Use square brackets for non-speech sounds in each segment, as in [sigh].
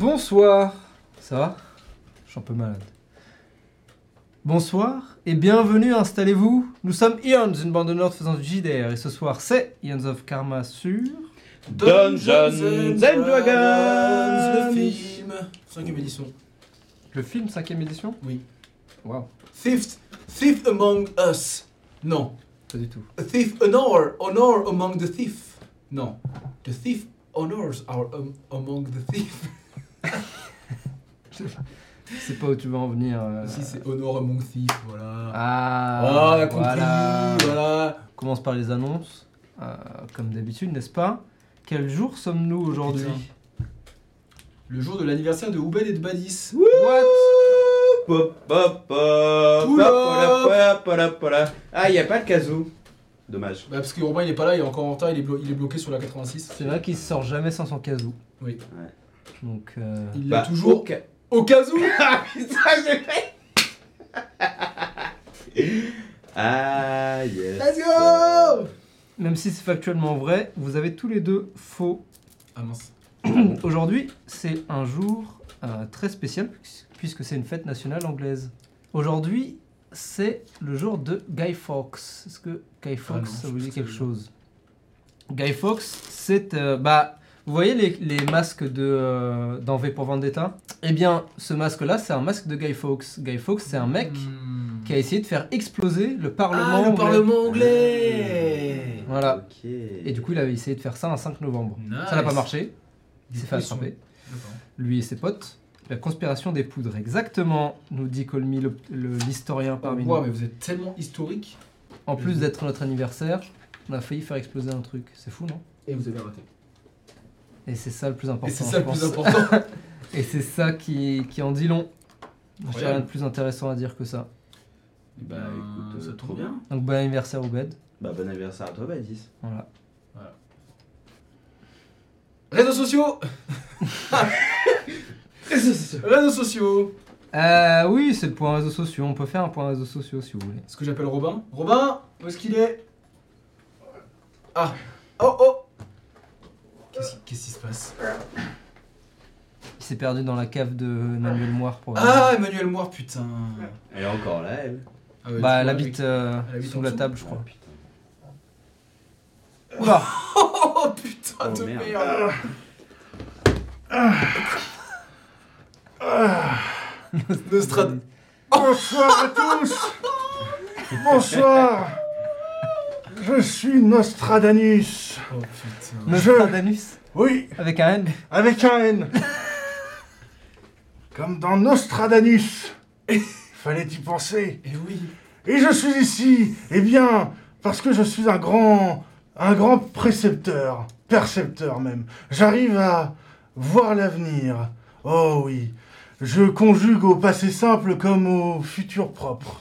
Bonsoir. Ça va? Je suis un peu malade. Bonsoir et bienvenue, installez-vous. Nous sommes Ions, une bande de Nord faisant du JDR. Et ce soir, c'est Ions of Karma sur... Dungeons and Dragons, Le film. Cinquième édition. Le film 5ème édition? Oui. Waouh, Thief, thief among us. Non. pas du tout. A thief honor, honor among the thief. Non. The thief honors are am- among the thief. [laughs] Je sais pas où tu veux en venir. euh. Si c'est honor among thief, voilà. Ah, Ah, compris, voilà. voilà. On commence par les annonces, euh, comme d'habitude, n'est-ce pas? Quel jour sommes-nous aujourd'hui? Putain. Le jour de l'anniversaire de Oubed et de Badis. What? Ah, il n'y a pas le casou. Dommage. Bah parce que Urbain il est pas là, il est encore en retard, il est, blo- il est bloqué sur la 86. C'est vrai qu'il sort jamais sans son casou. Oui. Donc, euh, Il l'a Bah, toujours au ca- au cas où. [laughs] Ah putain, j'ai fait [laughs] Ah, yes. Let's go même si c'est factuellement vrai, vous avez tous les deux faux. Ah mince. [coughs] Aujourd'hui, c'est un jour euh, très spécial puisque c'est une fête nationale anglaise. Aujourd'hui, c'est le jour de Guy Fawkes. Est-ce que Guy Fawkes, non, ça vous dit quelque chose? Guy Fawkes, c'est... euh, bah, vous voyez les, les masques de, euh, dans V pour Vendetta? Eh bien, ce masque-là, c'est un masque de Guy Fawkes. Guy Fawkes, c'est un mec Hmm. qui a essayé de faire exploser le Parlement Ah, le anglais. Parlement anglais Voilà. Et du coup, il avait essayé de faire ça un 5 novembre. Ça n'a pas marché. Il s'est fait attraper. Lui et ses potes. La conspiration des poudres, exactement, nous dit Colmy, l'historien parmi Ouah, nous. mais vous êtes tellement historique En plus d'être notre anniversaire, on a failli faire exploser un truc. C'est fou, non? Et vous avez raté. Et c'est ça le plus important. Et c'est je ça le pense. plus important. [laughs] Et c'est ça qui, qui en dit long. J'ai Incroyable. rien de plus intéressant à dire que ça. Bah écoute, ça euh, tombe trop bien. Donc bon anniversaire au bed. Bah bon anniversaire à toi, Badis. Voilà. [laughs] Réseaux sociaux Réseaux sociaux Euh, oui, c'est le point réseaux sociaux. On peut faire un point réseaux sociaux si vous voulez. Ce que j'appelle Robin. Robin, où est-ce qu'il est? Ah Oh oh Qu'est-ce qui- se passe Il s'est perdu dans la cave de Manuel Moire pour. Ah, Emmanuel Moire, putain Elle est encore là, elle. Ah ouais, bah, elle habite euh, Elle habite sous la table, je crois. putain. Oula Oh [laughs] putain Oh, de merde. merde, [laughs] Nostrad... Bonsoir à tous [laughs] Bonsoir Je suis Nostradamus. Oh putain Nostradamus Oui, Avec un N avec un N. [laughs] Comme dans Nostradamus. [laughs] Fallait y penser. Et oui Et je suis ici, eh bien, parce que je suis un grand, un grand précepteur, percepteur même. J'arrive à voir l'avenir. Oh oui, je conjugue au passé simple comme au futur propre.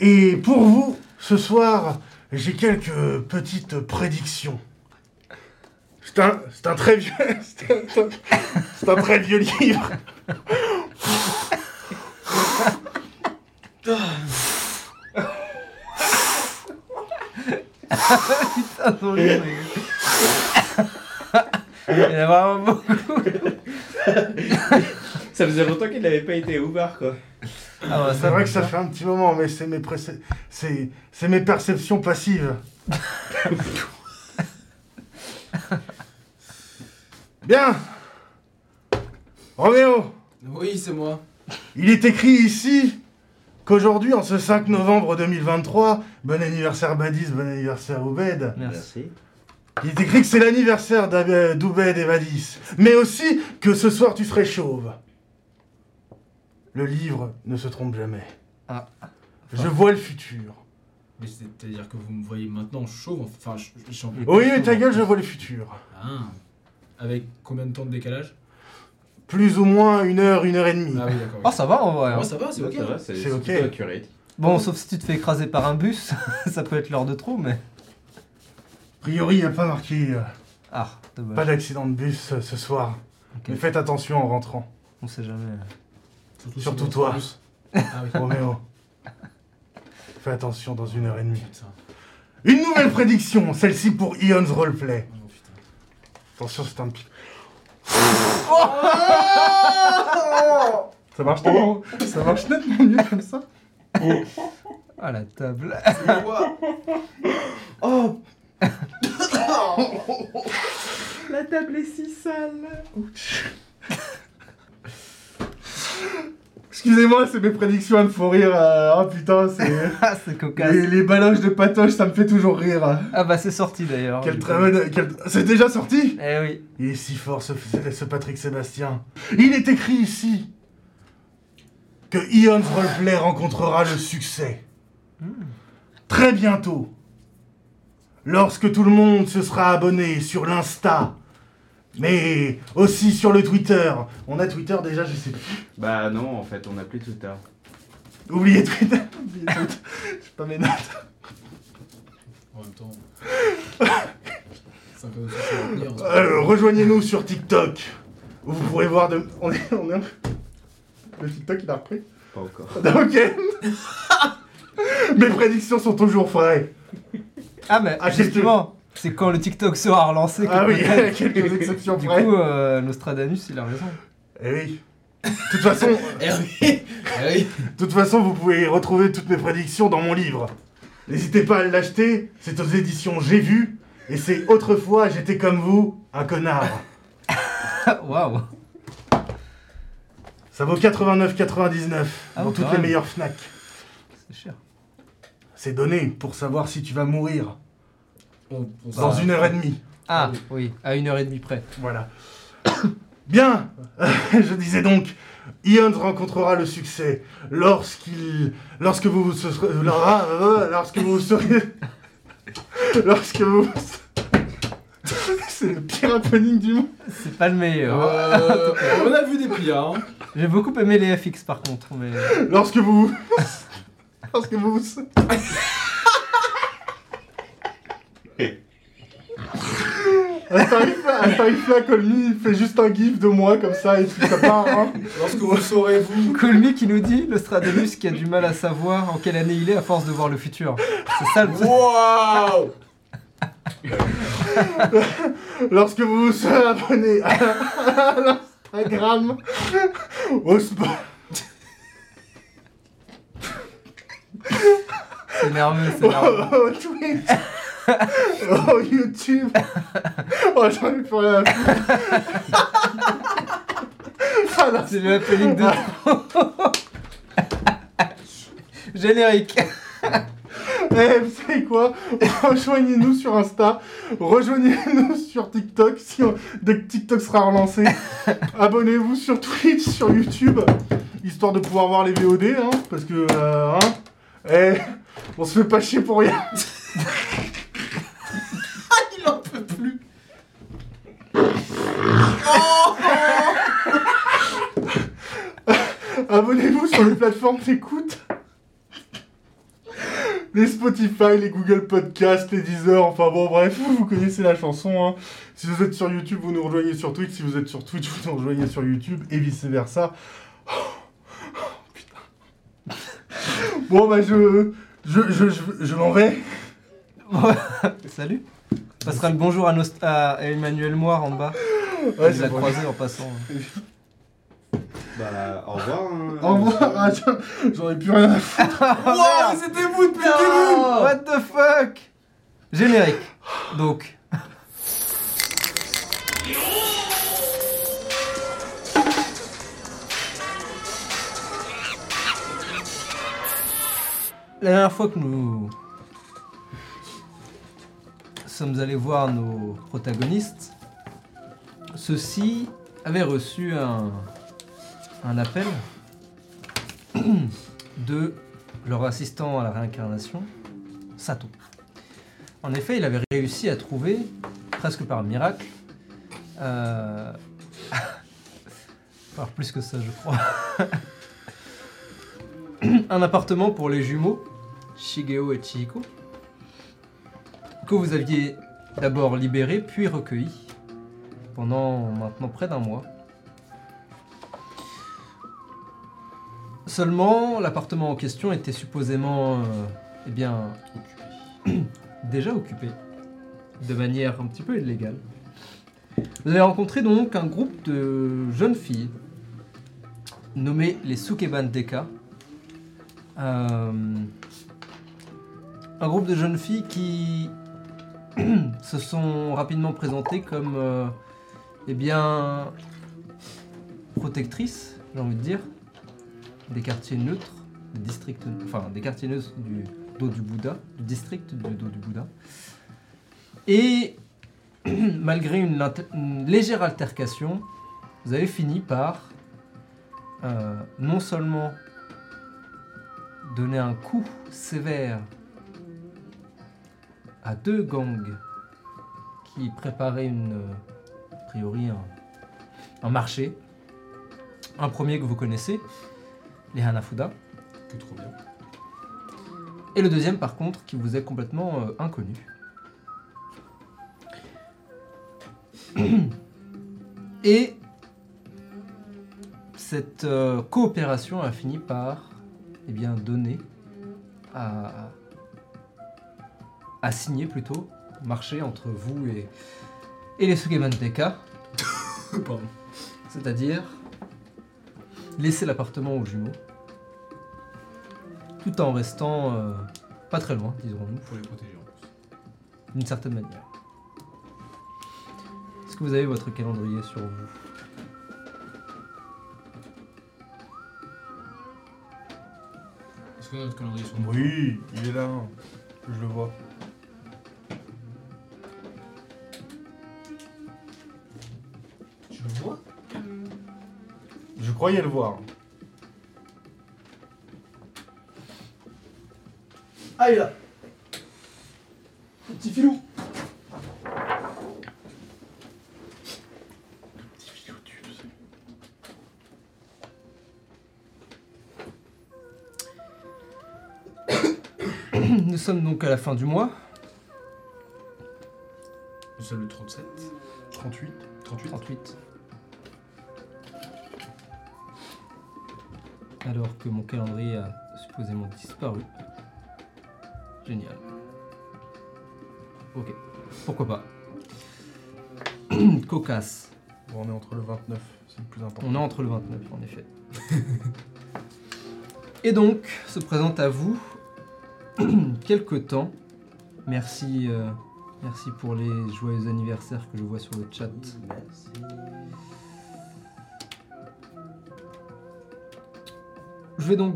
Et pour vous, ce soir, j'ai quelques petites prédictions. C'est un, c'est un très vieux, [laughs] c'est un, c'est un très vieux livre. Putain, son livre, Il y en a vraiment beaucoup. Ça faisait longtemps qu'il n'avait pas été ouvert, quoi. Ah ouais, C'est vrai que ça fait un petit moment, mais c'est mes, c'est, c'est mes perceptions passives. [laughs] Bien Roméo, Oui, c'est moi. il est écrit ici qu'aujourd'hui, en ce 5 novembre 2023, bon anniversaire Badis, bon anniversaire Oubed, Merci. il est écrit que c'est l'anniversaire d'Oubed et Badis, mais aussi que ce soir tu serais chauve. Le livre ne se trompe jamais. Ah. Je vois le futur. Mais c'est-à-dire que vous me voyez maintenant chauve, enfin, je, je suis en plus Oui, mais ta gueule, je vois le futur. Ah. Avec combien de temps de décalage? Plus ou moins une heure, une heure et demie. Ah oui, d'accord. Oh, ça va en vrai. hein. Ouais, ça va, c'est ok. C'est ok. plutôt accurate. Bon, sauf si tu te fais écraser par un bus, [laughs] ça peut être l'heure de trop, mais. A priori, il n'y a pas marqué euh, Ah, dommage. pas d'accident de bus euh, ce soir. Ok. Mais faites attention en rentrant. On sait jamais. Surtout toi. Ah oui. [laughs] Roméo. Fais attention dans une heure et demie. Putain. Une nouvelle prédiction, celle-ci pour Ion's Roleplay. Oh. Attention, c'est un petit. Ça marche tellement, [laughs] ça marche nettement mieux comme ça. Ah la table. Quoi Oh [laughs] La table est si sale Excusez-moi, c'est mes prédictions, elles me font rire. euh, Oh putain, c'est. [laughs] Ah c'est cocasse. Les, les baloches de patoche, ça me fait toujours rire. Ah bah c'est sorti d'ailleurs. Quel très bon- quel- C'est déjà sorti? Eh oui. Il est si fort ce, ce Patrick Sébastien. Il est écrit ici que Ion's Roleplay rencontrera le succès. Très bientôt. Lorsque tout le monde se sera abonné sur l'Insta, mais aussi sur le Twitter. On a Twitter déjà, je sais plus. Bah non, en fait, on a plus Twitter. Oubliez Twitter. [laughs] Oubliez Twitter. J'ai pas mes notes. En même temps. Aussi en moment. Euh, Rejoignez-nous sur TikTok. Où vous pourrez voir de. On est. On est... Le TikTok il a repris Pas encore. [laughs] Ok. [laughs] Mes prédictions sont toujours vraies. Ah mais Ah, justement, c'est quand le TikTok sera relancé que Ah oui, peut-être- [laughs] quelques exceptions Du près. coup, euh, Nostradamus, il a raison. Eh oui. De toute façon, [laughs] Eh oui Eh oui de toute façon, vous pouvez retrouver toutes mes prédictions dans mon livre. N'hésitez pas à l'acheter. C'est aux éditions J'ai vu. Et c'est autrefois j'étais comme vous, un connard. [laughs] Waouh. Ça vaut 89,99 Ah dans oui, toutes les même. meilleures Fnac. C'est cher. C'est donné pour savoir si tu vas mourir On- on dans une heure et demie. Ah oui, à une heure et demie près. Voilà. [coughs] Bien, [coughs] je disais donc, Ion rencontrera le succès lorsqu'il, lorsque vous se serez, euh, lorsque vous serez, [laughs] lorsque vous, [laughs] c'est le pire happening du monde. C'est pas le meilleur. Euh, [laughs] on a vu des pires, hein. J'ai beaucoup aimé les FX par contre, mais Lorsque vous, lorsque vous, À Colmy, il fait juste un gif de moi comme ça et puis ça part, hein. Lorsque vous saurez, vous. Colmy qui nous dit Nostradamus qui a du mal à savoir en quelle année il est à force de voir le futur. C'est ça le truc. Waouh Lorsque vous vous serez abonné à, à l'Instagram, au sport. C'est nerveux, c'est nerveux. au Twitch, au [laughs] YouTube. [laughs] Oh, j'en ai plus rien à foutre. [laughs] Ah, C'est le happening de Générique. Eh, vous savez quoi? Rejoignez-nous sur Insta, rejoignez-nous sur TikTok, si on- dès que TikTok sera relancé. Abonnez-vous sur Twitch, sur YouTube, histoire de pouvoir voir les VOD, hein, parce que, euh, hein, eh, on se fait pas chier pour rien. Il en peut plus Abonnez-vous sur les plateformes d'écoute. Les Spotify, les Google Podcasts, les Deezer, enfin bon bref, vous connaissez la chanson. Hein. Si vous êtes sur YouTube, vous nous rejoignez sur Twitch. Si vous êtes sur Twitch, vous nous rejoignez sur YouTube et vice versa. Oh, putain. Bon bah je, je, je, je, je m'en vais. Salut. On passera le bonjour à, Emmanuel Moire en bas. Ouais, il c'est l'a bon. croisé en passant. [laughs] Bah, au revoir. hein. Au revoir. Ah, tiens, J'en ai plus rien à foutre. [laughs] Waouh, mais c'était vous depuis le début What the fuck Générique. Donc. La dernière fois que nous sommes allés voir nos protagonistes, ceux-ci avaient reçu un, appel [clears throat] de leur assistant à la réincarnation, Sato. En effet, il avait réussi à trouver, presque par miracle, euh... [laughs] plus que ça, je crois, [laughs] un appartement pour les jumeaux, Shigeo et Chihiko, que vous aviez d'abord libéré puis recueilli pendant maintenant près d'un mois. Seulement, l'appartement en question était supposément, euh, eh bien, [clears throat] déjà occupé, de manière un petit peu illégale. Vous avez rencontré donc un groupe de jeunes filles nommées les Sukeban Deka. Euh, un groupe de jeunes filles qui [clears throat] se sont rapidement présentées comme euh, eh bien protectrices, j'ai envie de dire, des quartiers neutres, des districts, enfin des quartiers neutres du dos du Bouddha, du district du dos du Bouddha. Et [clears throat] malgré une, légère altercation, vous avez fini par euh, non seulement donner un coup sévère à deux gangs qui préparaient une, a priori un, un marché. Un premier que vous connaissez, les Hanafuda, Que trop bien. et le deuxième par contre qui vous est complètement euh, inconnu. [clears throat] Et cette euh, coopération a fini par eh bien, donner à, à signer plutôt, marché entre vous et, et les Sugemanteka, [laughs] Pardon. c'est-à-dire laisser l'appartement aux jumeaux, tout en restant euh, pas très loin, dirons-nous Faut les protéger en plus. d'une certaine manière. Est-ce que vous avez votre calendrier sur vous? Est-ce a notre calendrier sur nous Oui, il est là. Je le vois. Croyais le voir. Ah, il est là Petit filou [coughs] Nous sommes donc à la fin du mois, Nous sommes le 37. 38. 38 38. Alors que mon calendrier a supposément disparu. Génial. Ok, pourquoi pas. [clears throat] Cocasse. Bon, on est entre le 29, c'est le plus important. On est entre le 29 en effet. Et donc, se présente à vous [clears throat] quelque temps. Merci, euh, merci pour les joyeux anniversaires que je vois sur le chat. Merci. Je vais donc,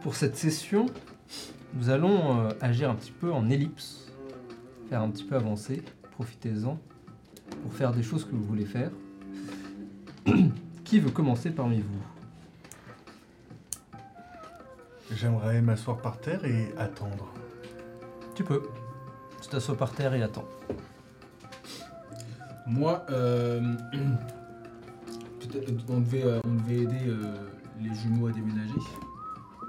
pour cette session, nous allons euh, agir un petit peu en ellipse, faire un petit peu avancer, profitez-en, pour faire des choses que vous voulez faire. Qui veut commencer parmi vous? J'aimerais m'asseoir par terre et attendre. Tu peux. Tu t'assois par terre et attends. Moi, euh, [clears throat] peut-être, on, devait, euh, on devait aider euh, les jumeaux à déménager.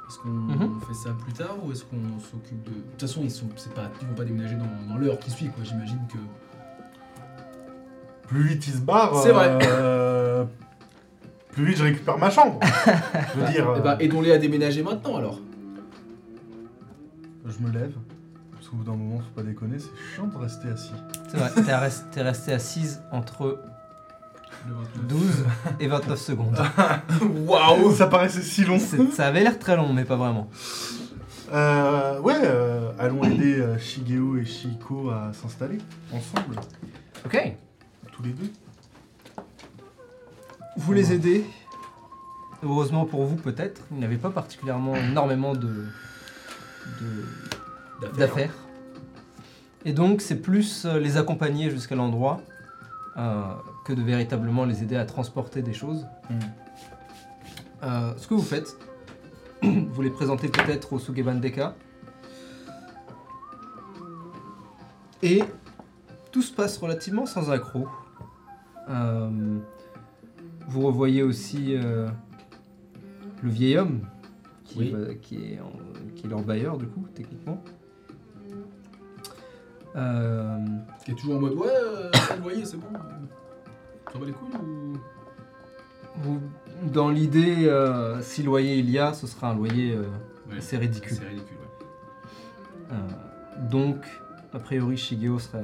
Est-ce qu'on Mhm. fait ça plus tard ou est-ce qu'on s'occupe de. De toute façon, ils sont, c'est pas, ils vont pas déménager dans, dans l'heure qui suit, quoi. J'imagine que. Plus vite il se barre, C'est vrai. euh, plus vite je récupère ma chambre. je veux dire, Eh ben, euh, aidons-les à déménager maintenant alors. je me lève. Parce qu'au bout d'un moment, faut pas déconner, c'est chiant de rester assis. C'est vrai, t'es res- t'es resté assise entre Le 29. 12 [laughs] et 29 secondes. [laughs] Waouh Ça paraissait si long. C'est- Ça avait l'air très long, mais pas vraiment. Euh, ouais, euh, allons aider euh, Shigeo et Shiko à s'installer ensemble, Ok. tous les deux. Vous les aidez. Heureusement pour vous, peut-être. Ils n'avaient pas particulièrement énormément de, de- d'affaires. Et donc, c'est plus euh, les accompagner jusqu'à l'endroit euh, que de véritablement les aider à transporter des choses. Mm. Euh, ce que vous faites, [clears throat] vous les présentez peut-être au Sugeban Deka. Et tout se passe relativement sans accroc. Euh, vous revoyez aussi euh, le vieil homme qui, Oui. va- qui, est en- qui est leur bailleur, du coup, techniquement. Euh, Qui est toujours en mode ouais, euh, le loyer c'est bon. T'en les couilles ou? vous- dans l'idée, euh, si loyer il y a, ce sera un loyer euh, Ouais, assez ridicule. C'est ridicule, ouais. Euh, donc, a priori, Shigeo sera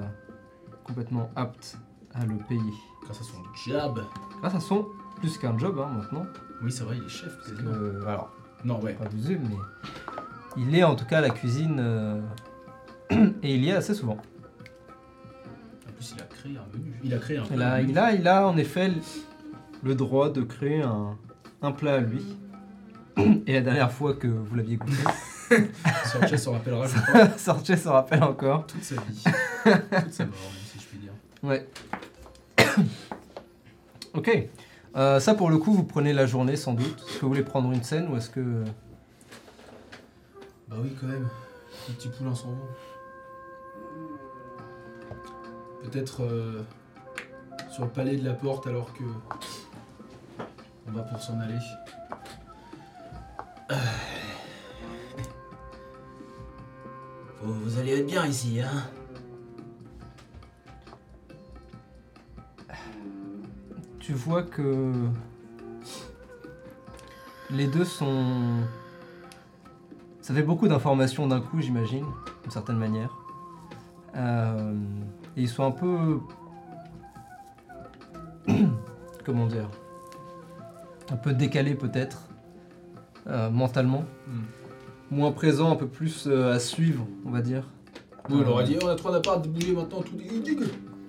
complètement apte à le payer. Grâce à son job. Grâce à son plus qu'un job hein, maintenant. Oui, c'est vrai, il est chef. Parce alors, Non, ouais. pas vous mais il est en tout cas à la cuisine euh, [clears throat] et il y est assez souvent. Plus, il a créé un menu. Il a créé un Il a, il a, il a en effet le droit de créer un, un plat à lui. [coughs] Et la dernière fois que vous l'aviez goûté, [laughs] Sanchez s'en rappellera, je crois, [laughs] Sorchez se rappelle encore. toute sa vie. [laughs] toute sa mort, même, si je puis dire. Ouais. [coughs] ok. Euh, ça pour le coup, vous prenez la journée sans doute. Est-ce que vous voulez prendre une scène ou est-ce que... Bah oui, quand même. Le petit poulain s'en va. Peut-être euh, sur le palais de la porte alors que on va pour s'en aller. Vous, vous allez être bien ici, hein Tu vois que les deux sont... Ça fait beaucoup d'informations d'un coup, j'imagine, d'une certaine manière. Euh, et ils sont un peu... [clears throat] Comment dire Un peu décalés peut-être, euh, mentalement. Hmm. Moins présents, un peu plus euh, à suivre, on va dire. Oui, on Euh, aurait dit on a trois d'appart, bouger maintenant, tout.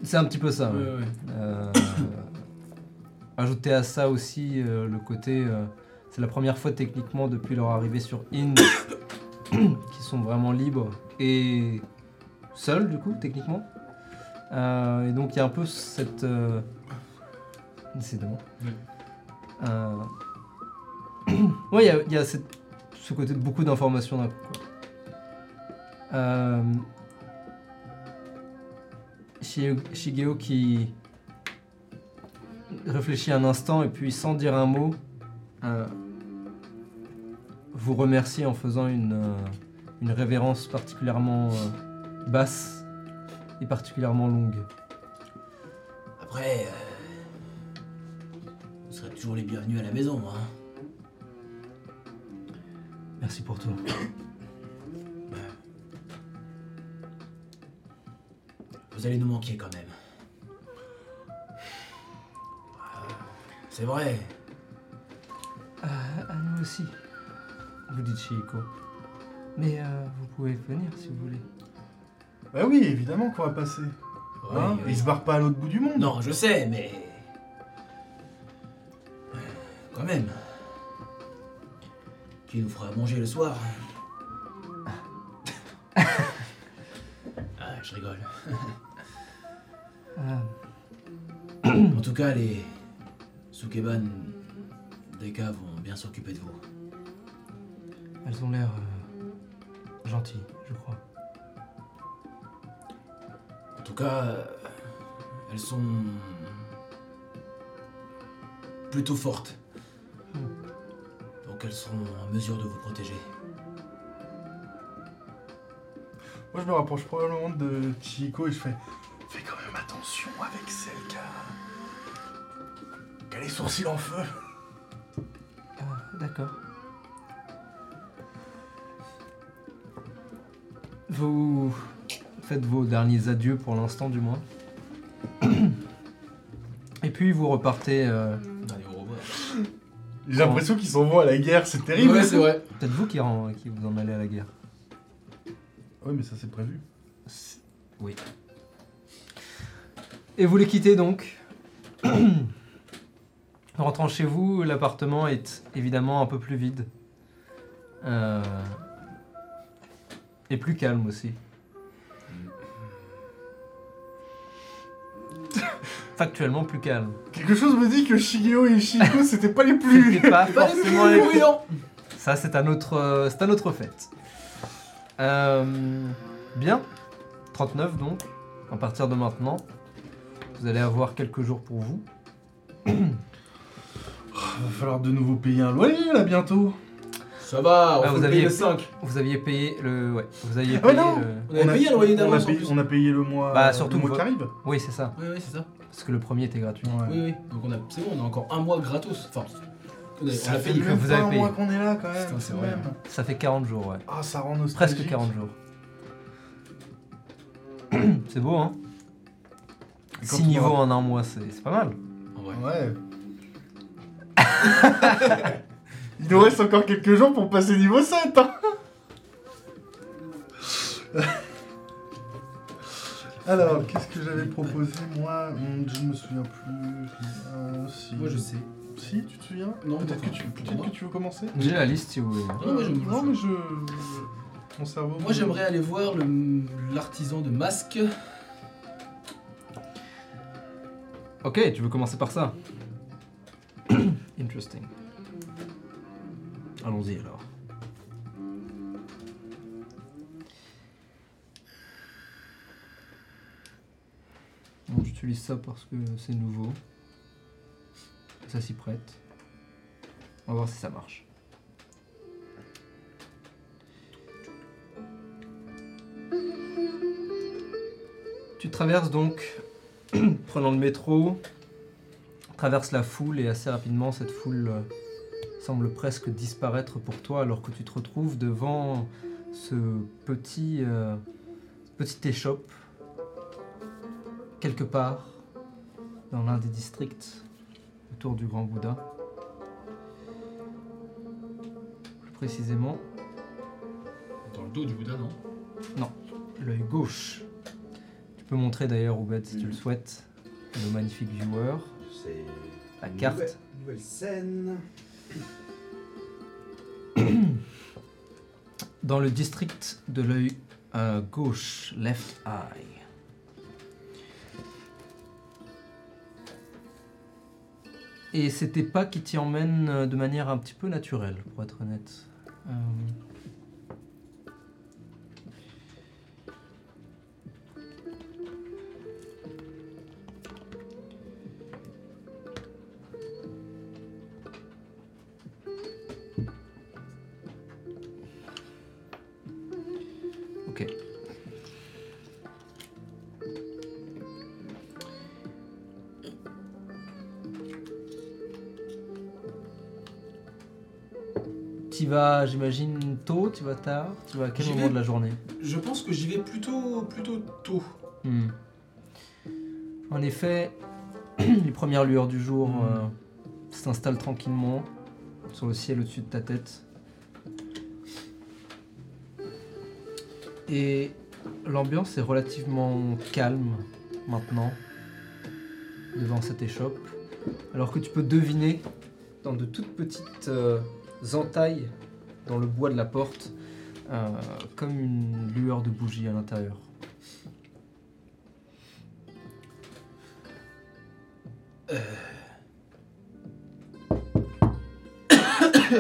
C'est un petit peu ça. ouais. Ouais, ouais. Euh, [coughs] ajouter à ça aussi euh, le côté, euh, c'est la première fois techniquement depuis leur arrivée sur In [coughs] qui sont vraiment libres et seuls du coup techniquement. Euh, et donc il y a un peu cette, euh, décidément. Ouais. Euh, [clears throat] ouais, il y a, il y a cette- ce côté de beaucoup d'informations d'un coup. quoi. Euh, Shi- Shigeo qui réfléchit un instant et puis sans dire un mot, euh, vous remercie en faisant une, une révérence particulièrement basse particulièrement longue. Après, euh, vous serez toujours les bienvenus à la maison, hein Merci pour tout. Vous allez nous manquer quand même. Euh, C'est vrai. à nous aussi, vous dites Chieko. Mais euh, vous pouvez venir si vous voulez. Bah oui, évidemment qu'on va passer. Oui, Hein. Il se barre pas à l'autre bout du monde. Non, je sais, mais. Quand même. Qui nous fera à manger le soir Ah, je rigole. Euh, En tout cas, les Sukeban Deka vont bien s'occuper de vous. elles ont l'air euh, gentilles, je crois. En tout cas, euh, elles sont plutôt fortes. Donc elles seront en mesure de vous protéger. Moi, je me rapproche probablement de Chico et je fais Fais quand même attention avec celle qui a. qui a les sourcils en feu. Ah, D'accord. Vous faites vos derniers adieux pour l'instant du moins. Et puis vous repartez. euh, Allez, au revoir. J'ai l'impression qu'ils s'en vont à la guerre, c'est terrible. Ouais, c'est vrai. Peut-être vous qui, ren- qui vous en allez à la guerre. Ouais, mais ça c'est prévu. Oui. Et vous les quittez donc. [clears throat] Rentrant chez vous, l'appartement est évidemment un peu plus vide. Euh, Et plus calme aussi. Factuellement plus calme. Quelque chose me dit que Shigeo et Chico [laughs] c'était pas les plus. C'était pas [laughs] Pas les plus forcément les plus- bruyants. Ça, c'est un autre, euh, c'est un autre fait. Euh, bien. 39 donc. À partir de maintenant, vous allez avoir quelques jours pour vous. [coughs] Va falloir de nouveau payer un loyer là bientôt. Ça va, on Ah, vous le aviez- payer le 5. Vous aviez payé le, ouais, vous aviez Ah payé non. le. On avait payé un loyer on a d'avance en payé, plus. on a payé le mois, Bah, le surtout mois vo- qui arrive. Oui, c'est ça. Oui, oui, c'est ça. Parce que le premier était gratuit. Ouais. Oui, oui. Donc on a, c'est bon, on a encore un mois gratos. Enfin, on a, on Ça a fait payé. même vous pas avez un payé. mois qu'on est là quand même. Putain, c'est vrai. même. Ça fait 40 jours, ouais. Ah, ça rend nostalgique. Presque 40 jours. [clears throat] c'est beau, hein quand 6 on niveaux aura- en un mois, c'est c'est pas mal. En vrai. Ouais. [laughs] Il nous reste encore quelques jours pour passer niveau 7. Hein [laughs] Alors, qu'est-ce que j'avais proposé moi Hum, Je me souviens plus. Euh, si. Moi je sais. Si, tu te souviens? Non, Peut-être que, tu, pour peut-être moi. que tu veux commencer? J'ai la liste si vous voulez. Non, je mais je. Mon cerveau. Moi j'aimerais aller voir le- l'artisan de masques. Ok, tu veux commencer par ça? [coughs] Interesting. Allons-y alors. Bon, j'utilise ça parce que c'est nouveau. Ça s'y prête. On va voir si ça marche. Tu traverses donc, [clears throat] prenant le métro, traverse la foule et assez rapidement cette foule euh, semble presque disparaître pour toi alors que tu te retrouves devant ce petit, euh, échoppe quelque part dans l'un des districts autour du Grand Bouddha. Plus précisément, Dans le dos du Bouddha, non? L'œil gauche. Tu peux montrer d'ailleurs Oubed si tu le souhaites, nos magnifiques viewers, C'est. la une carte. Nouvelle, nouvelle scène. dans le district de l'œil euh, gauche, left eye. Et c'était pas qui t'y emmène euh, de manière un petit peu naturelle, pour être honnête. Euh, Tu vas, j'imagine, tôt, tu vas tard, tu vas à quel moment vais. de la journée? Je pense que j'y vais plutôt, plutôt tôt. Hmm. En effet, [clears throat] les premières lueurs du jour Hmm. euh, s'installent tranquillement sur le ciel au-dessus de ta tête. Et l'ambiance est relativement calme maintenant devant cette échoppe. Alors que tu peux deviner dans de toutes petites euh, entailles dans le bois de la porte euh, comme une lueur de bougie à l'intérieur. Euh, je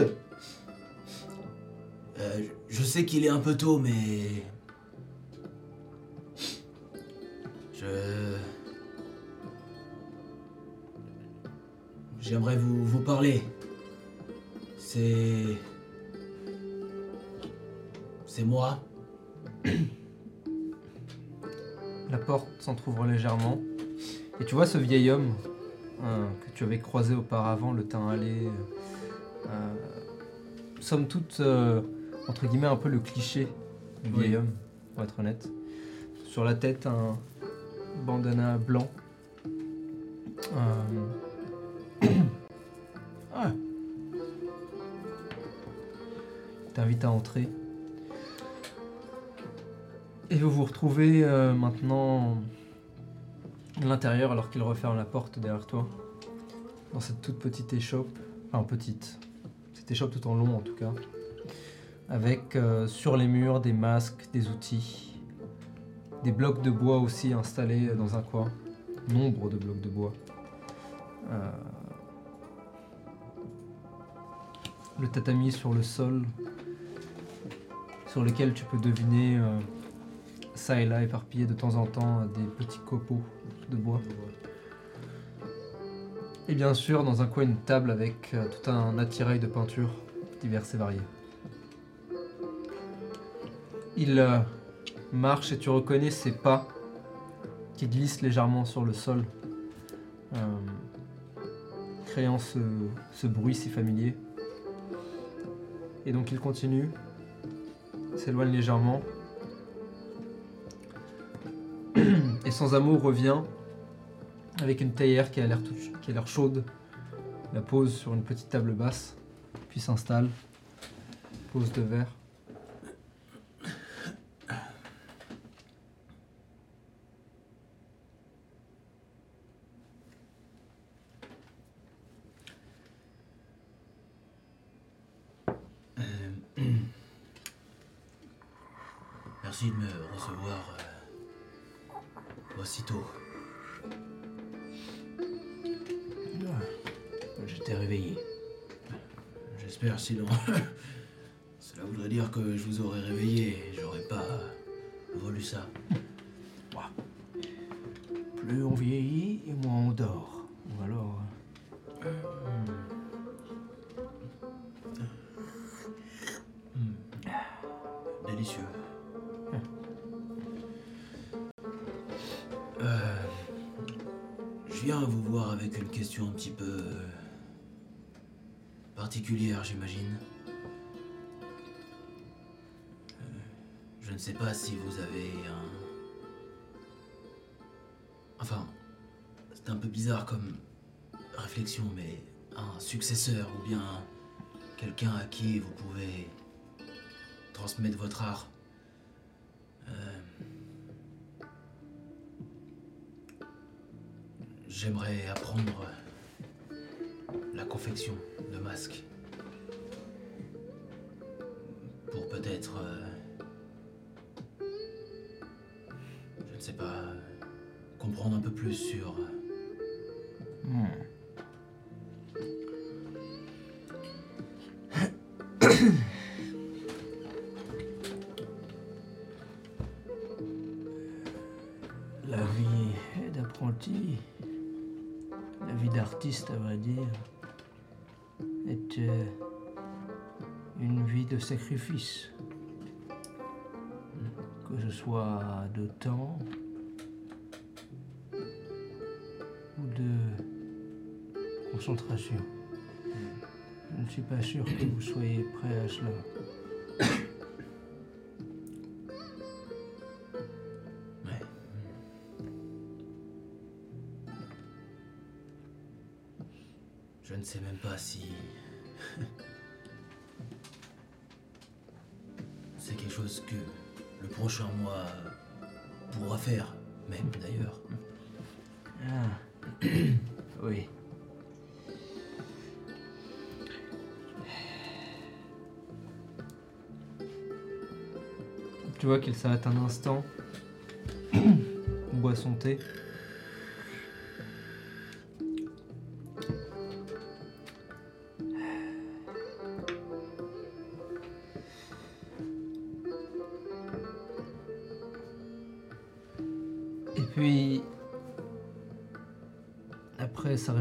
[coughs] je sais qu'il est un peu tôt, mais. S'entr'ouvre légèrement. Et tu vois ce vieil homme euh, que tu avais croisé auparavant, le teint allé. euh, somme toute, euh, entre guillemets, un peu le cliché du Oui. vieil homme, pour être honnête. Sur la tête, un bandana blanc. Euh, [coughs] ah. T'invite à entrer. Et vous vous retrouvez euh, maintenant l'intérieur alors qu'il referme la porte derrière toi. Dans cette toute petite échoppe. Enfin petite. Cette échoppe tout en long en tout cas. Avec euh, sur les murs des masques, des outils. Des blocs de bois aussi installés dans un coin. Nombre de blocs de bois. Euh, le tatami sur le sol. Sur lequel tu peux deviner euh, ça et là éparpillés de temps en temps des petits copeaux de bois. Et bien sûr, dans un coin, une table avec euh, tout un attirail de peintures diverses et variées. Il euh, marche et tu reconnais ses pas qui glissent légèrement sur le sol, euh, créant ce, ce bruit si familier. Et donc il continue, s'éloigne légèrement, sans amour revient avec une théière qui a l'air qui a l'air chaude, la pose sur une petite table basse, puis s'installe, pose de verre. Un petit peu euh, particulière, j'imagine. Euh, je ne sais pas si vous avez un... Enfin, c'est un peu bizarre comme réflexion, mais un successeur ou bien quelqu'un à qui vous pouvez transmettre votre art. Euh, J'aimerais apprendre confection de masques. Pour peut-être... euh, je ne sais pas... comprendre un peu plus sur... de sacrifice. Que ce soit de temps ou de concentration. Je ne suis pas sûr que vous soyez prêt à cela. Je ne sais même pas si. Chose que le prochain mois pourra faire, même d'ailleurs. Ah. oui. Tu vois qu'il s'arrête un instant, [coughs] boit son thé.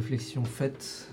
Réflexion faite,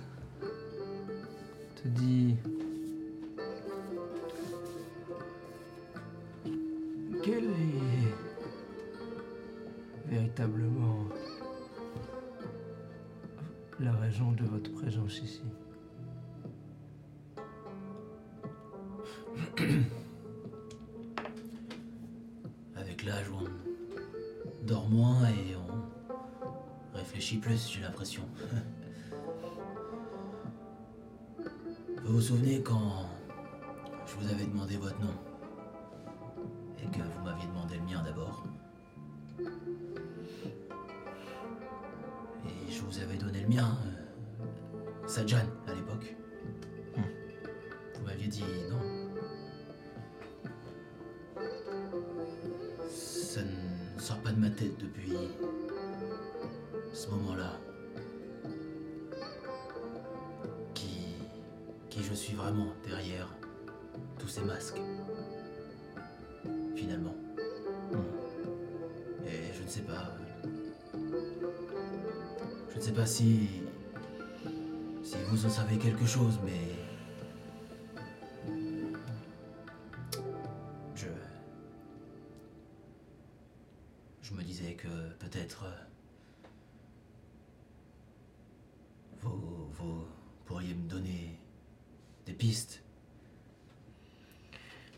Je me disais que peut-être. euh, Vous, vous pourriez me donner des pistes.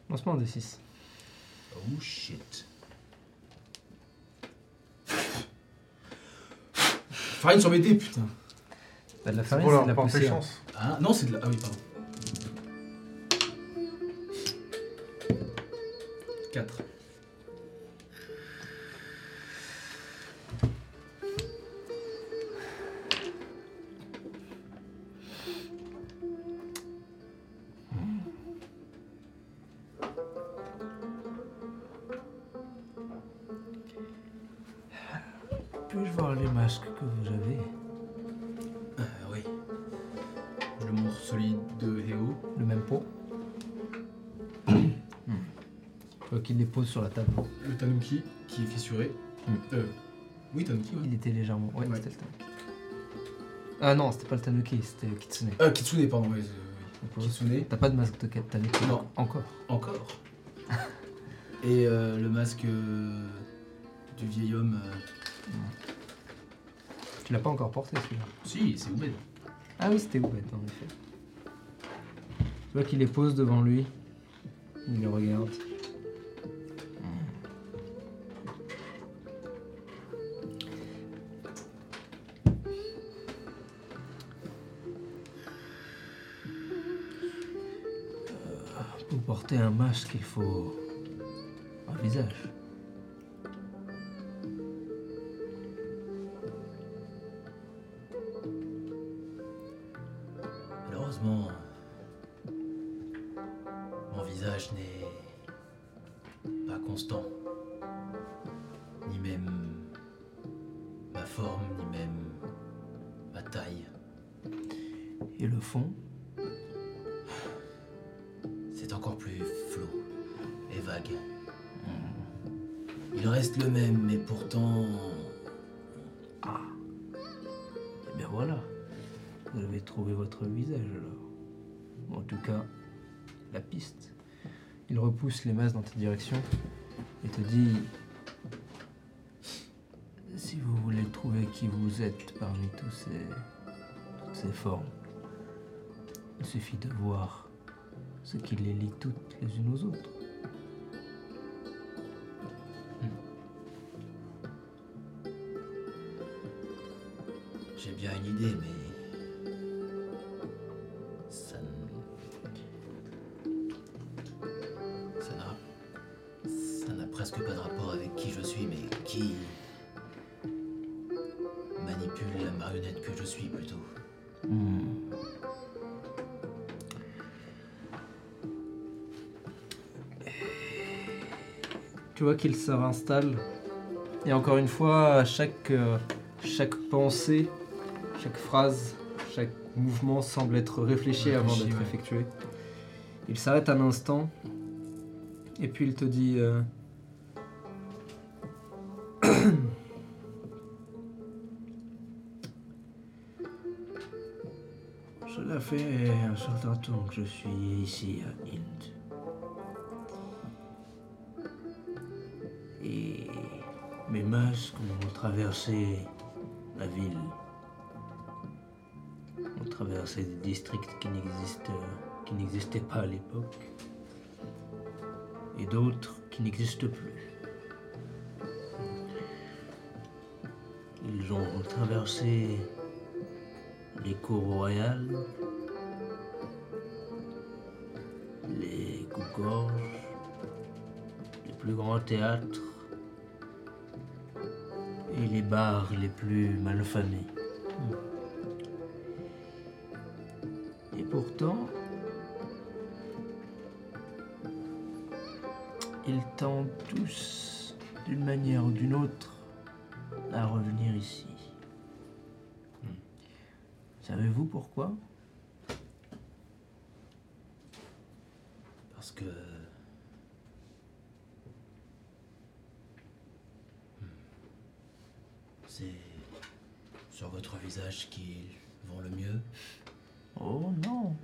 Lancement des 6. Oh shit. Farine sur mes dés, putain. Pas de la farine, c'est de la poussière. chance. Ah, non, c'est de la. Ah oui, pardon. 4. Puis-je voir les masques que vous avez Euh, oui. Le monstre solide de Heo. Le même pot Tu vois qu'il les pose sur la table. Le Tanuki qui est fissuré. Hmm. Euh. Oui, Tanuki, ouais. Il était légèrement. Ouais, Ouais. c'était le tanuki. Ah non, c'était pas le tanuki, c'était kitsune. Euh, Kitsune, pardon, ouais. euh, oui. Kitsune. T'as pas de masque de tanuki Non. Encore. Encore. [laughs] Et euh, le masque euh, du vieil homme. Tu l'as pas encore porté celui-là. Si, c'est Oubed. Ah oui, c'était Oubed en effet. Tu vois qu'il les pose devant lui. Il les regarde. Euh, Pour porter un masque, il faut un visage. Direction et te dit Si vous voulez trouver qui vous êtes parmi toutes ces formes, il suffit de voir ce qui les lie toutes les unes aux autres. Qu'il se réinstalle. Et encore une fois, à chaque, euh, chaque pensée, chaque phrase, chaque mouvement semble être réfléchi avant d'être ouais. effectué. Il s'arrête un instant. Et puis il te dit... euh, [coughs] Cela fait un certain temps que je suis ici à Inde. Masques ont traversé la ville. Ont traversé des districts qui n'existent qui n'existaient pas à l'époque. Et d'autres qui n'existent plus. Ils ont traversé les cours royales, les coups-gorges, les plus grands théâtres bars les plus malfamés. Et pourtant, ils tendent tous, d'une manière ou d'une autre, à revenir ici. Savez-vous pourquoi? Parce que... Hmm. C'est sur votre visage qu'ils vont le mieux. Oh non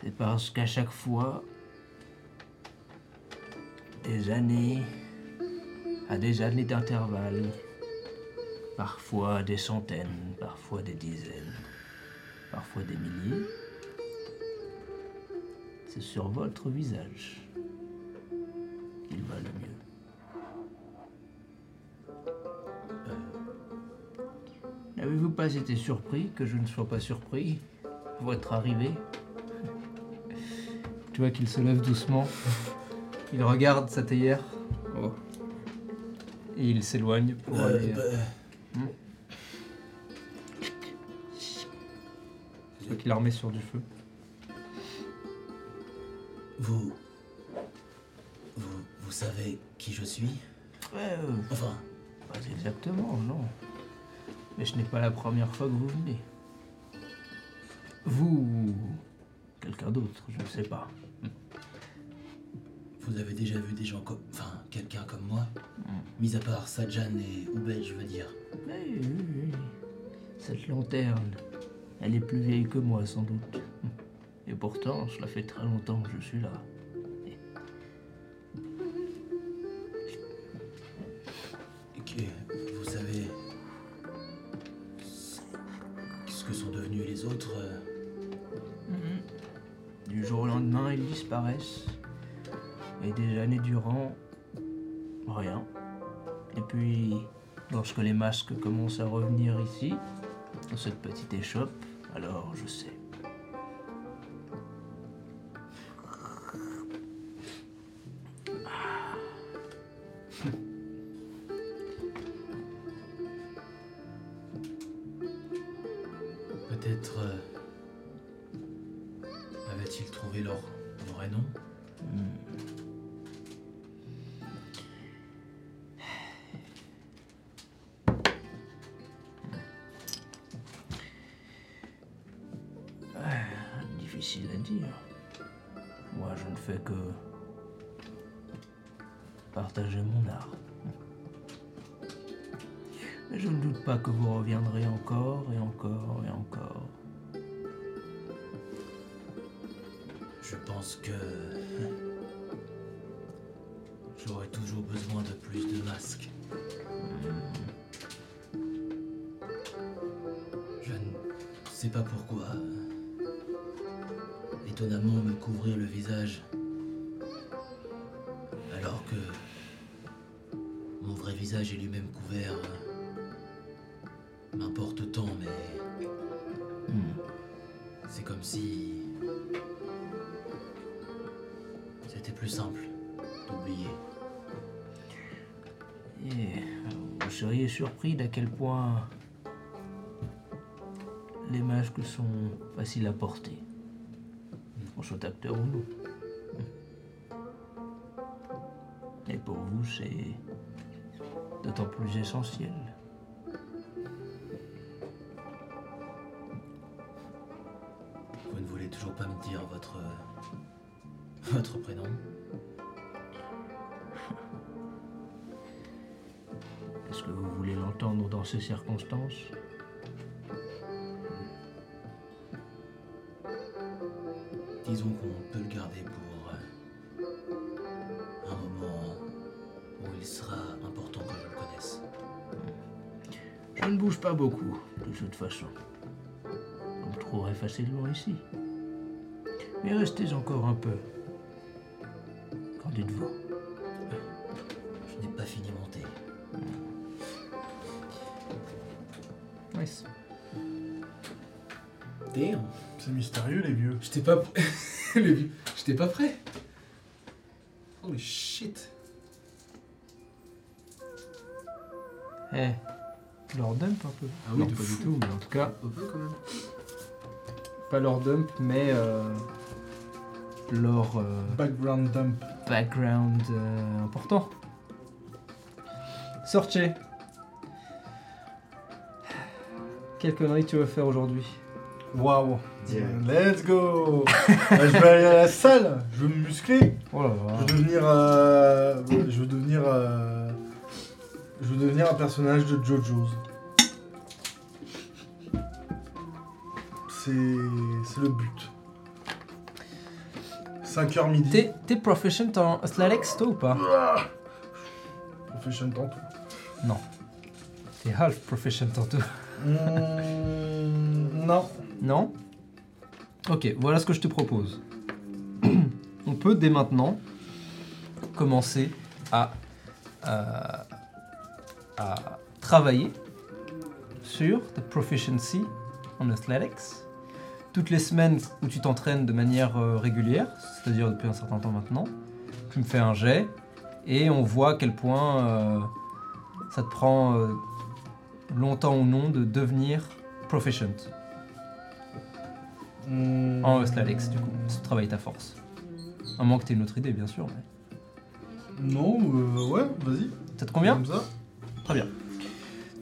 C'est parce qu'à chaque fois, des années, à des années d'intervalle, parfois des centaines, parfois des dizaines, parfois des milliers, c'est sur votre visage qu'il va le pas été surpris que je ne sois pas surpris à votre arrivée Tu vois qu'il se lève doucement. Il regarde sa théière. Oh. Et il s'éloigne pour Euh, aller. bah, Tu vois qu'il la remet sur du feu. vous, vous. Vous savez qui je suis? Ouais, euh, Enfin, pas exactement, non. Mais ce n'est pas la première fois que vous venez. Vous ou quelqu'un d'autre, je ne sais pas. vous avez déjà vu des gens comme. Enfin, quelqu'un comme moi Mis à part Sajan et Oubed, je veux dire. Oui, oui, oui. Cette lanterne, elle est plus vieille que moi, sans doute. Et pourtant, cela fait très longtemps que je suis là. Les autres. euh, Du jour au lendemain, ils disparaissent. Et des années durant, rien. Et puis, lorsque les masques commencent à revenir ici, dans cette petite échoppe, alors je sais. Surpris d'à quel point les masques sont faciles à porter. Qu'on soit acteur ou non. Et pour vous, c'est d'autant plus essentiel. Vous ne voulez toujours pas me dire votre. votre prénom? Dans ces circonstances Disons qu'on peut le garder pour. euh, un moment où il sera important que je le connaisse. Je ne bouge pas beaucoup, de toute façon. Vous me trouverez facilement ici. Mais restez encore un peu. Qu'en dites-vous? Je n'ai pas fini mon thé. Nice. Damn. C'est mystérieux, les vieux. J'étais pas. [laughs] Le vieux. J'étais pas prêt. Holy shit. Eh, leur dump un peu. Ah oui, non, de pas fou. du tout, mais en tout cas, Un peu quand même. pas leur dump, mais euh, leur euh, Background dump. background euh, important. Sortez. Quelle connerie tu veux faire aujourd'hui? Waouh. Let's go [laughs] Je vais aller à la salle, je veux me muscler. Oh là Je veux devenir. euh, Je veux devenir. euh, Je veux devenir un personnage de JoJo's. C'est. C'est le but. 5h midi. T'es t'es proficient en athletics toi ou pas? Ah Profession tantôt. Non. T'es half proficient en tout. Mmh, non. Non? Ok, voilà ce que je te propose. On peut dès maintenant commencer à, à travailler sur ta proficiency en athletics. Toutes les semaines où tu t'entraînes de manière euh, régulière, c'est-à-dire depuis un certain temps maintenant, tu me fais un jet et on voit à quel point euh, ça te prend euh, longtemps ou non de devenir proficient Hmm. en athletics du coup. Ça travaille ta force. À moins que tu aies une autre idée, bien sûr. Mais... Non, euh, ouais, vas-y. Ça te convient? Comme ça. Très bien.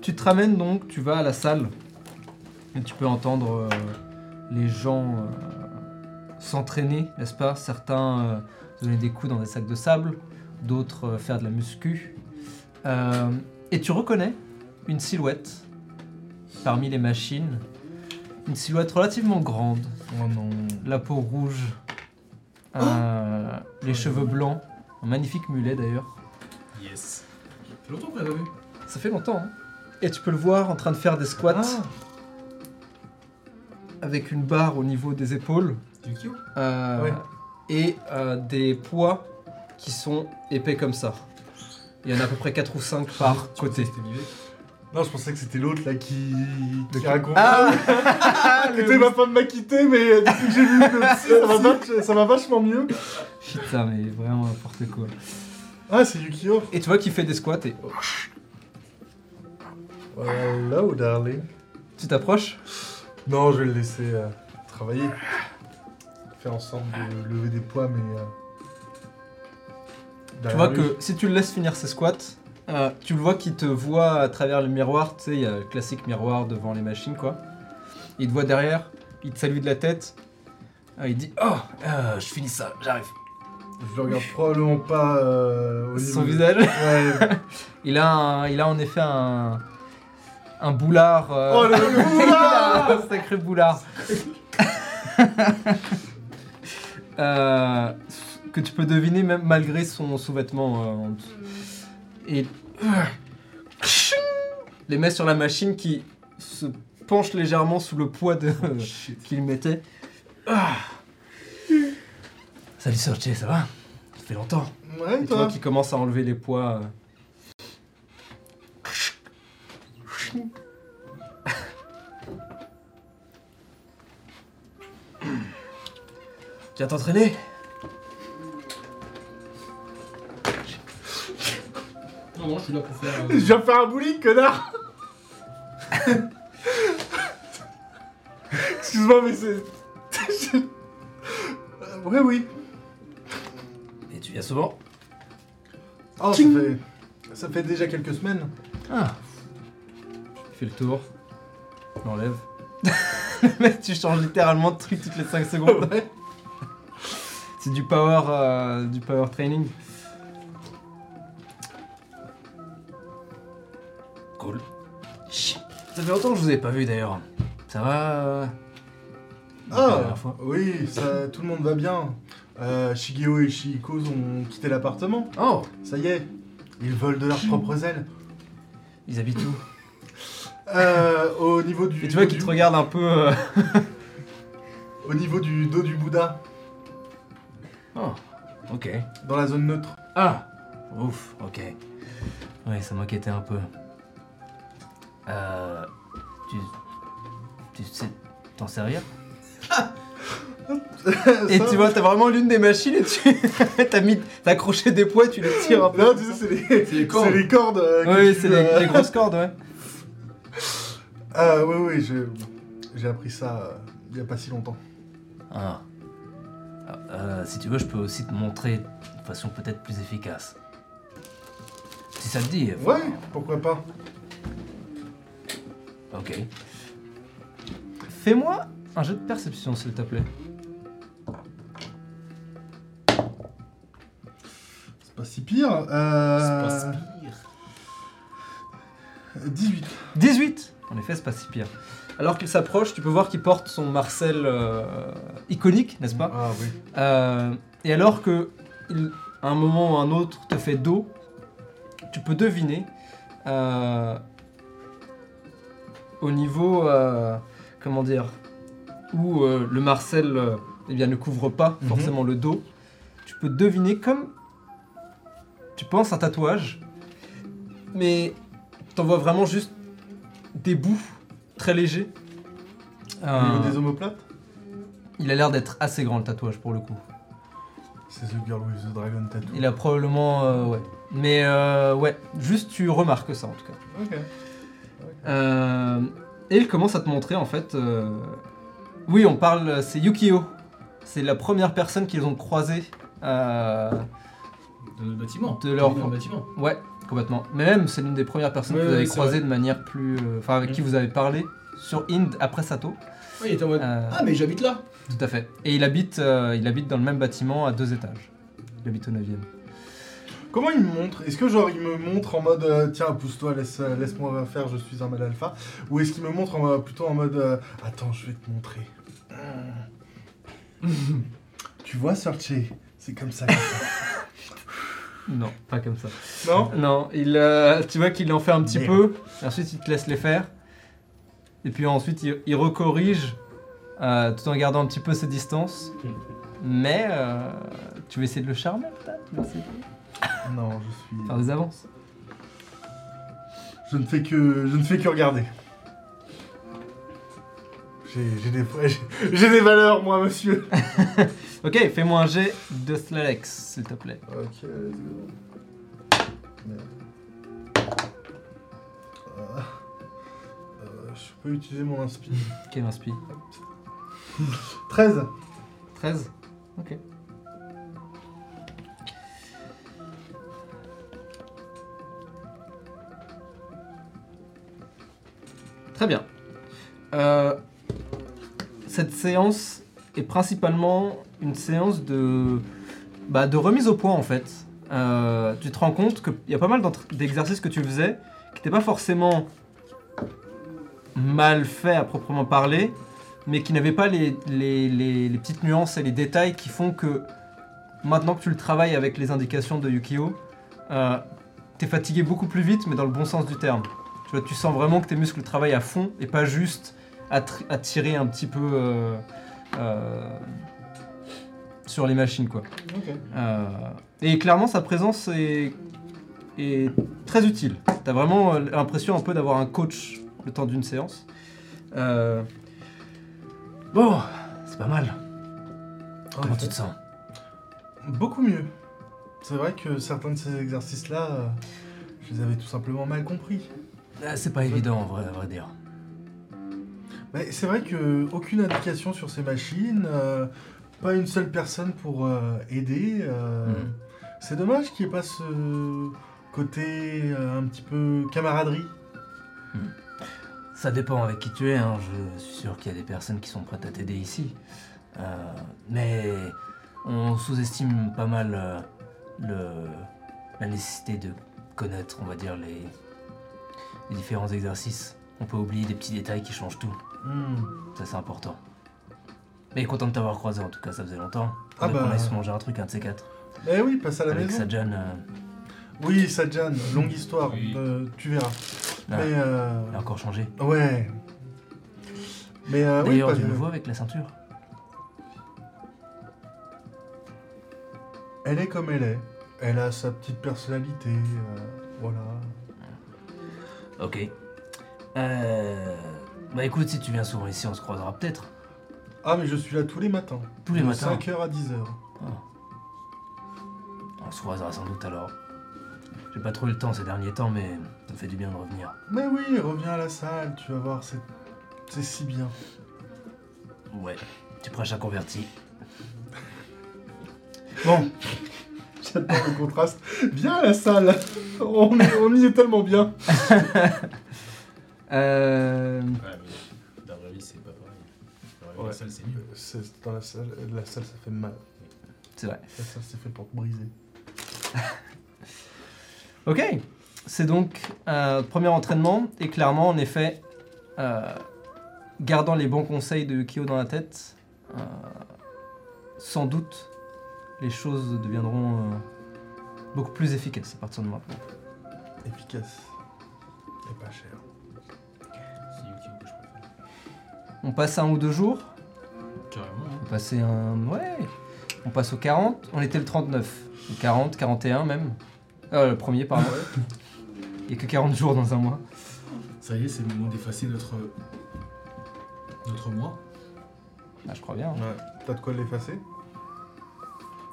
Tu te ramènes donc, tu vas à la salle et tu peux entendre euh, les gens euh, s'entraîner, n'est-ce pas? Certains euh, donner des coups dans des sacs de sable, d'autres faire de la muscu. Et tu reconnais une silhouette parmi les machines. Une silhouette relativement grande, Oh non. la peau rouge, euh, les cheveux blancs, un magnifique mulet d'ailleurs. Yes. Ça fait longtemps qu'on l'a vu. Ça fait longtemps. Hein et tu peux le voir en train de faire des squats Ah. avec une barre au niveau des épaules Yukio euh, Ouais. et euh, des poids qui sont épais comme ça. Il y en a à peu près 4 ou 5 par côté. que C'était Vivek Non, je pensais que c'était l'autre là qui. qui Lequel raconte. Ah Écoutez, [laughs] ma femme m'a quitté, mais euh, depuis que j'ai vu le psy, ça va [laughs] vach- ça va vachement mieux. Putain, mais vraiment n'importe quoi. Ah, c'est Yukio. Et tu vois qu'il fait des squats et Hello, darling. tu t'approches? Non, je vais le laisser euh, travailler. Faire en sorte de lever des poids, mais. euh, Tu vois que si tu le laisses finir ses squats, euh, tu le vois qu'il te voit à travers le miroir, tu sais, il y a le classique miroir devant les machines, quoi. Il te voit derrière, il te salue de la tête. Ah, il dit Oh, euh, je finis ça, j'arrive. Je le regarde probablement pas euh, au niveau. Son visage. Ouais. [laughs] Il a, un- il a en effet un, un boulard. euh, Oh, le [laughs] il a boulard un sacré boulard. [laughs] Euh, que tu peux deviner même malgré son sous-vêtement euh, en dessous. Et [clears throat] les met sur la machine qui se penche légèrement sous le poids de qu'il mettait. Ah. Salut Sortier, ça va? Ça fait longtemps. Ouais, Et toi qu'il commence à enlever les poids. euh. Tu vas t'entraîner Non, non, je suis là pour faire. [laughs] Je euh, viens faire un bowling, connard [laughs] Excuse-moi, mais c'est. [laughs] Ouais, oui. Et tu viens souvent? Oh, ça fait... ça fait déjà quelques semaines. Ah Tu fais le tour. Tu l'enlèves. Le mec, tu changes littéralement de truc toutes les 5 secondes. Ouais. C'est du power, euh, du power training. Cool. Ça fait longtemps que je vous ai pas vu d'ailleurs. Ça va euh, Ah, oui, ça, tout le monde va bien. Euh, Shigeo et Shihiko ont quitté l'appartement. Oh Ça y est, ils volent de leurs propres ailes. Ils habitent où? Euh, au niveau du. Et tu vois du- te regardent un peu. euh, [laughs] Au niveau du dos du Bouddha, Oh, ok. dans la zone neutre. Ah Ouf, ok. Ouais, ça m'inquiétait un peu. Euh. Tu. Tu sais. T'en sais [laughs] rien Et Ça- tu vois, t'as vraiment l'une des machines et tu. [laughs] t'as mis. T'as accroché des poids et tu les tires un peu. Non, tu sais, c'est les, C'est les cordes. c'est les cordes. euh, que Oui, tu, c'est les, euh, les grosses cordes, ouais. Ah, oui, oui, j'ai- j'ai appris ça euh, il y a pas si longtemps. Ah. Ah, euh, si tu veux, je peux aussi te montrer de façon peut-être plus efficace. Si ça te dit. enfin, Ouais, pourquoi pas. Ok. Fais-moi un jeu de perception, s'il te plaît. C'est pas si pire. Euh... C'est pas si pire. 18. 18 En effet, c'est pas si pire. Alors qu'il s'approche, tu peux voir qu'il porte son Marcel euh, iconique, n'est-ce pas? Ah oui. Euh, Et alors que, il, à un moment ou un autre, te fait dos, tu peux deviner euh, au niveau, euh, comment dire, où euh, le Marcel euh, eh bien, ne couvre pas Mhm. forcément le dos, tu peux deviner comme tu penses un tatouage, mais t'en vois vraiment juste des bouts très léger. Au Euh, niveau des omoplates? il a l'air d'être assez grand le tatouage pour le coup. C'est The Girl with the Dragon Tattoo. Il a probablement. euh, ouais. Mais euh, ouais, juste tu remarques ça en tout cas. Ok. Euh, et il commence à te montrer en fait. euh, Oui, on parle. C'est Yukio. C'est la première personne qu'ils ont croisée. euh, Dans le bâtiment. De leur- Dans le bâtiment. Ouais, complètement. Mais même, c'est l'une des premières personnes Ouais, que vous ouais, avez c'est croisées de manière plus. euh, Enfin, avec qui Mm. vous avez parlé sur Inde après Sato. Ouais, il était en mode. Euh, Ah, mais j'habite là Tout à fait. Et il habite, euh, il habite dans le même bâtiment à deux étages. Il habite au 9ème. Comment il me montre? Est-ce que genre il me montre en mode euh, tiens pousse-toi laisse euh, laisse-moi faire je suis un mal alpha? Ou est-ce qu'il me montre en plutôt en mode euh, attends je vais te montrer. [laughs] tu vois Searchy c'est comme ça. [laughs] Non, pas comme ça. non? Non, il, tu vois qu'il en fait un petit Merde. peu. Ensuite, il te laisse les faire. Et puis ensuite, il, il recorrige tout en gardant un petit peu ses distances. Mais tu veux essayer de le charmer peut-être? Non je suis. faire des avances Je ne fais que je ne fais que regarder. J'ai j'ai des j'ai- [laughs] j'ai des valeurs moi monsieur. [laughs] Ok, fais-moi un jet de Slalex, s'il te plaît. Ok, let's go. Merde. Ah. Euh, je peux utiliser mon inspi. Quel inspi? 13 13 Ok. Très bien. Euh, cette séance est principalement une séance de, bah, de remise au point en fait. Euh, tu te rends compte qu'il y a pas mal d'exercices que tu faisais qui n'étaient pas forcément mal faits à proprement parler, mais qui n'avaient pas les petites nuances et les détails qui font que maintenant que tu le travailles avec les indications de Yukio, euh, t'es fatigué beaucoup plus vite, mais dans le bon sens du terme. Tu vois, tu sens vraiment que tes muscles travaillent à fond et pas juste à, tirer un petit peu euh, euh, sur les machines, quoi. Euh, et clairement, sa présence est, est très utile. T'as vraiment l'impression un peu d'avoir un coach le temps d'une séance. Bon, c'est pas mal. Comment tu te sens? Beaucoup mieux. C'est vrai que certains de ces exercices-là, euh, je les avais tout simplement mal compris. Ah, C'est pas évident, en vrai, à vrai dire. Mais c'est vrai que aucune indication sur ces machines, euh, pas une seule personne pour euh, aider. euh, Mhm. C'est dommage qu'il n'y ait pas ce côté euh, un petit peu camaraderie. Ça dépend avec qui tu es, hein. je suis sûr qu'il y a des personnes qui sont prêtes à t'aider ici. Euh, mais on sous-estime pas mal euh, le, la nécessité de connaître, on va dire, les, les différents exercices. On peut oublier des petits détails qui changent tout. Hmm. Ça, c'est important. Mais content de t'avoir croisé, en tout cas, ça faisait longtemps. Ah bah. qu'on aille se manger un truc, un de ces quatre. Eh oui, passe à la Avec maison. Sajan, euh, Oui, Sajan, longue histoire, Oui. euh, tu verras. Ah. Mais euh, il a encore changé. ouais. Mais euh, oui, D'ailleurs, pas tu de- le vois avec la ceinture elle est comme elle est. Elle a sa petite personnalité, euh, voilà. Ok. Euh... Bah écoute, si tu viens souvent ici, on se croisera peut-être. Ah, mais je suis là tous les matins. Tous les de matins. 5h à 10h. On se croisera sans doute alors. J'ai pas trop eu le temps ces derniers temps, mais ça me fait du bien de revenir. Mais oui, reviens à la salle, tu vas voir, c'est, c'est si bien. Ouais, tu prêches un converti. Bon, j'adore le contraste. Viens à la salle, on, est- on y est tellement bien. [laughs] Euh... Ouais, mais dans la vraie vie, c'est pas pareil. Dans la vraie vie, Ouais. la salle, c'est mieux. C'est, dans la salle, la salle, ça fait mal. C'est vrai. La salle, c'est fait pour te briser. [laughs] Ok, c'est donc un premier entraînement, et clairement, en effet, euh, gardant les bons conseils de Yukio dans la tête, euh, sans doute, les choses deviendront euh, beaucoup plus efficaces à partir de maintenant. Efficace. Et pas cher. C'est Yukio que je préfère. On passe un ou deux jours, Carrément. on peut passer un... Ouais, on passe au 40, on était le 39, le 40, 41 même. Euh, le premier, pardon. Il n'y a que 40 jours dans un mois. Ça y est, c'est le moment d'effacer notre Notre moi. Ah, je crois bien. Ouais. T'as de quoi l'effacer?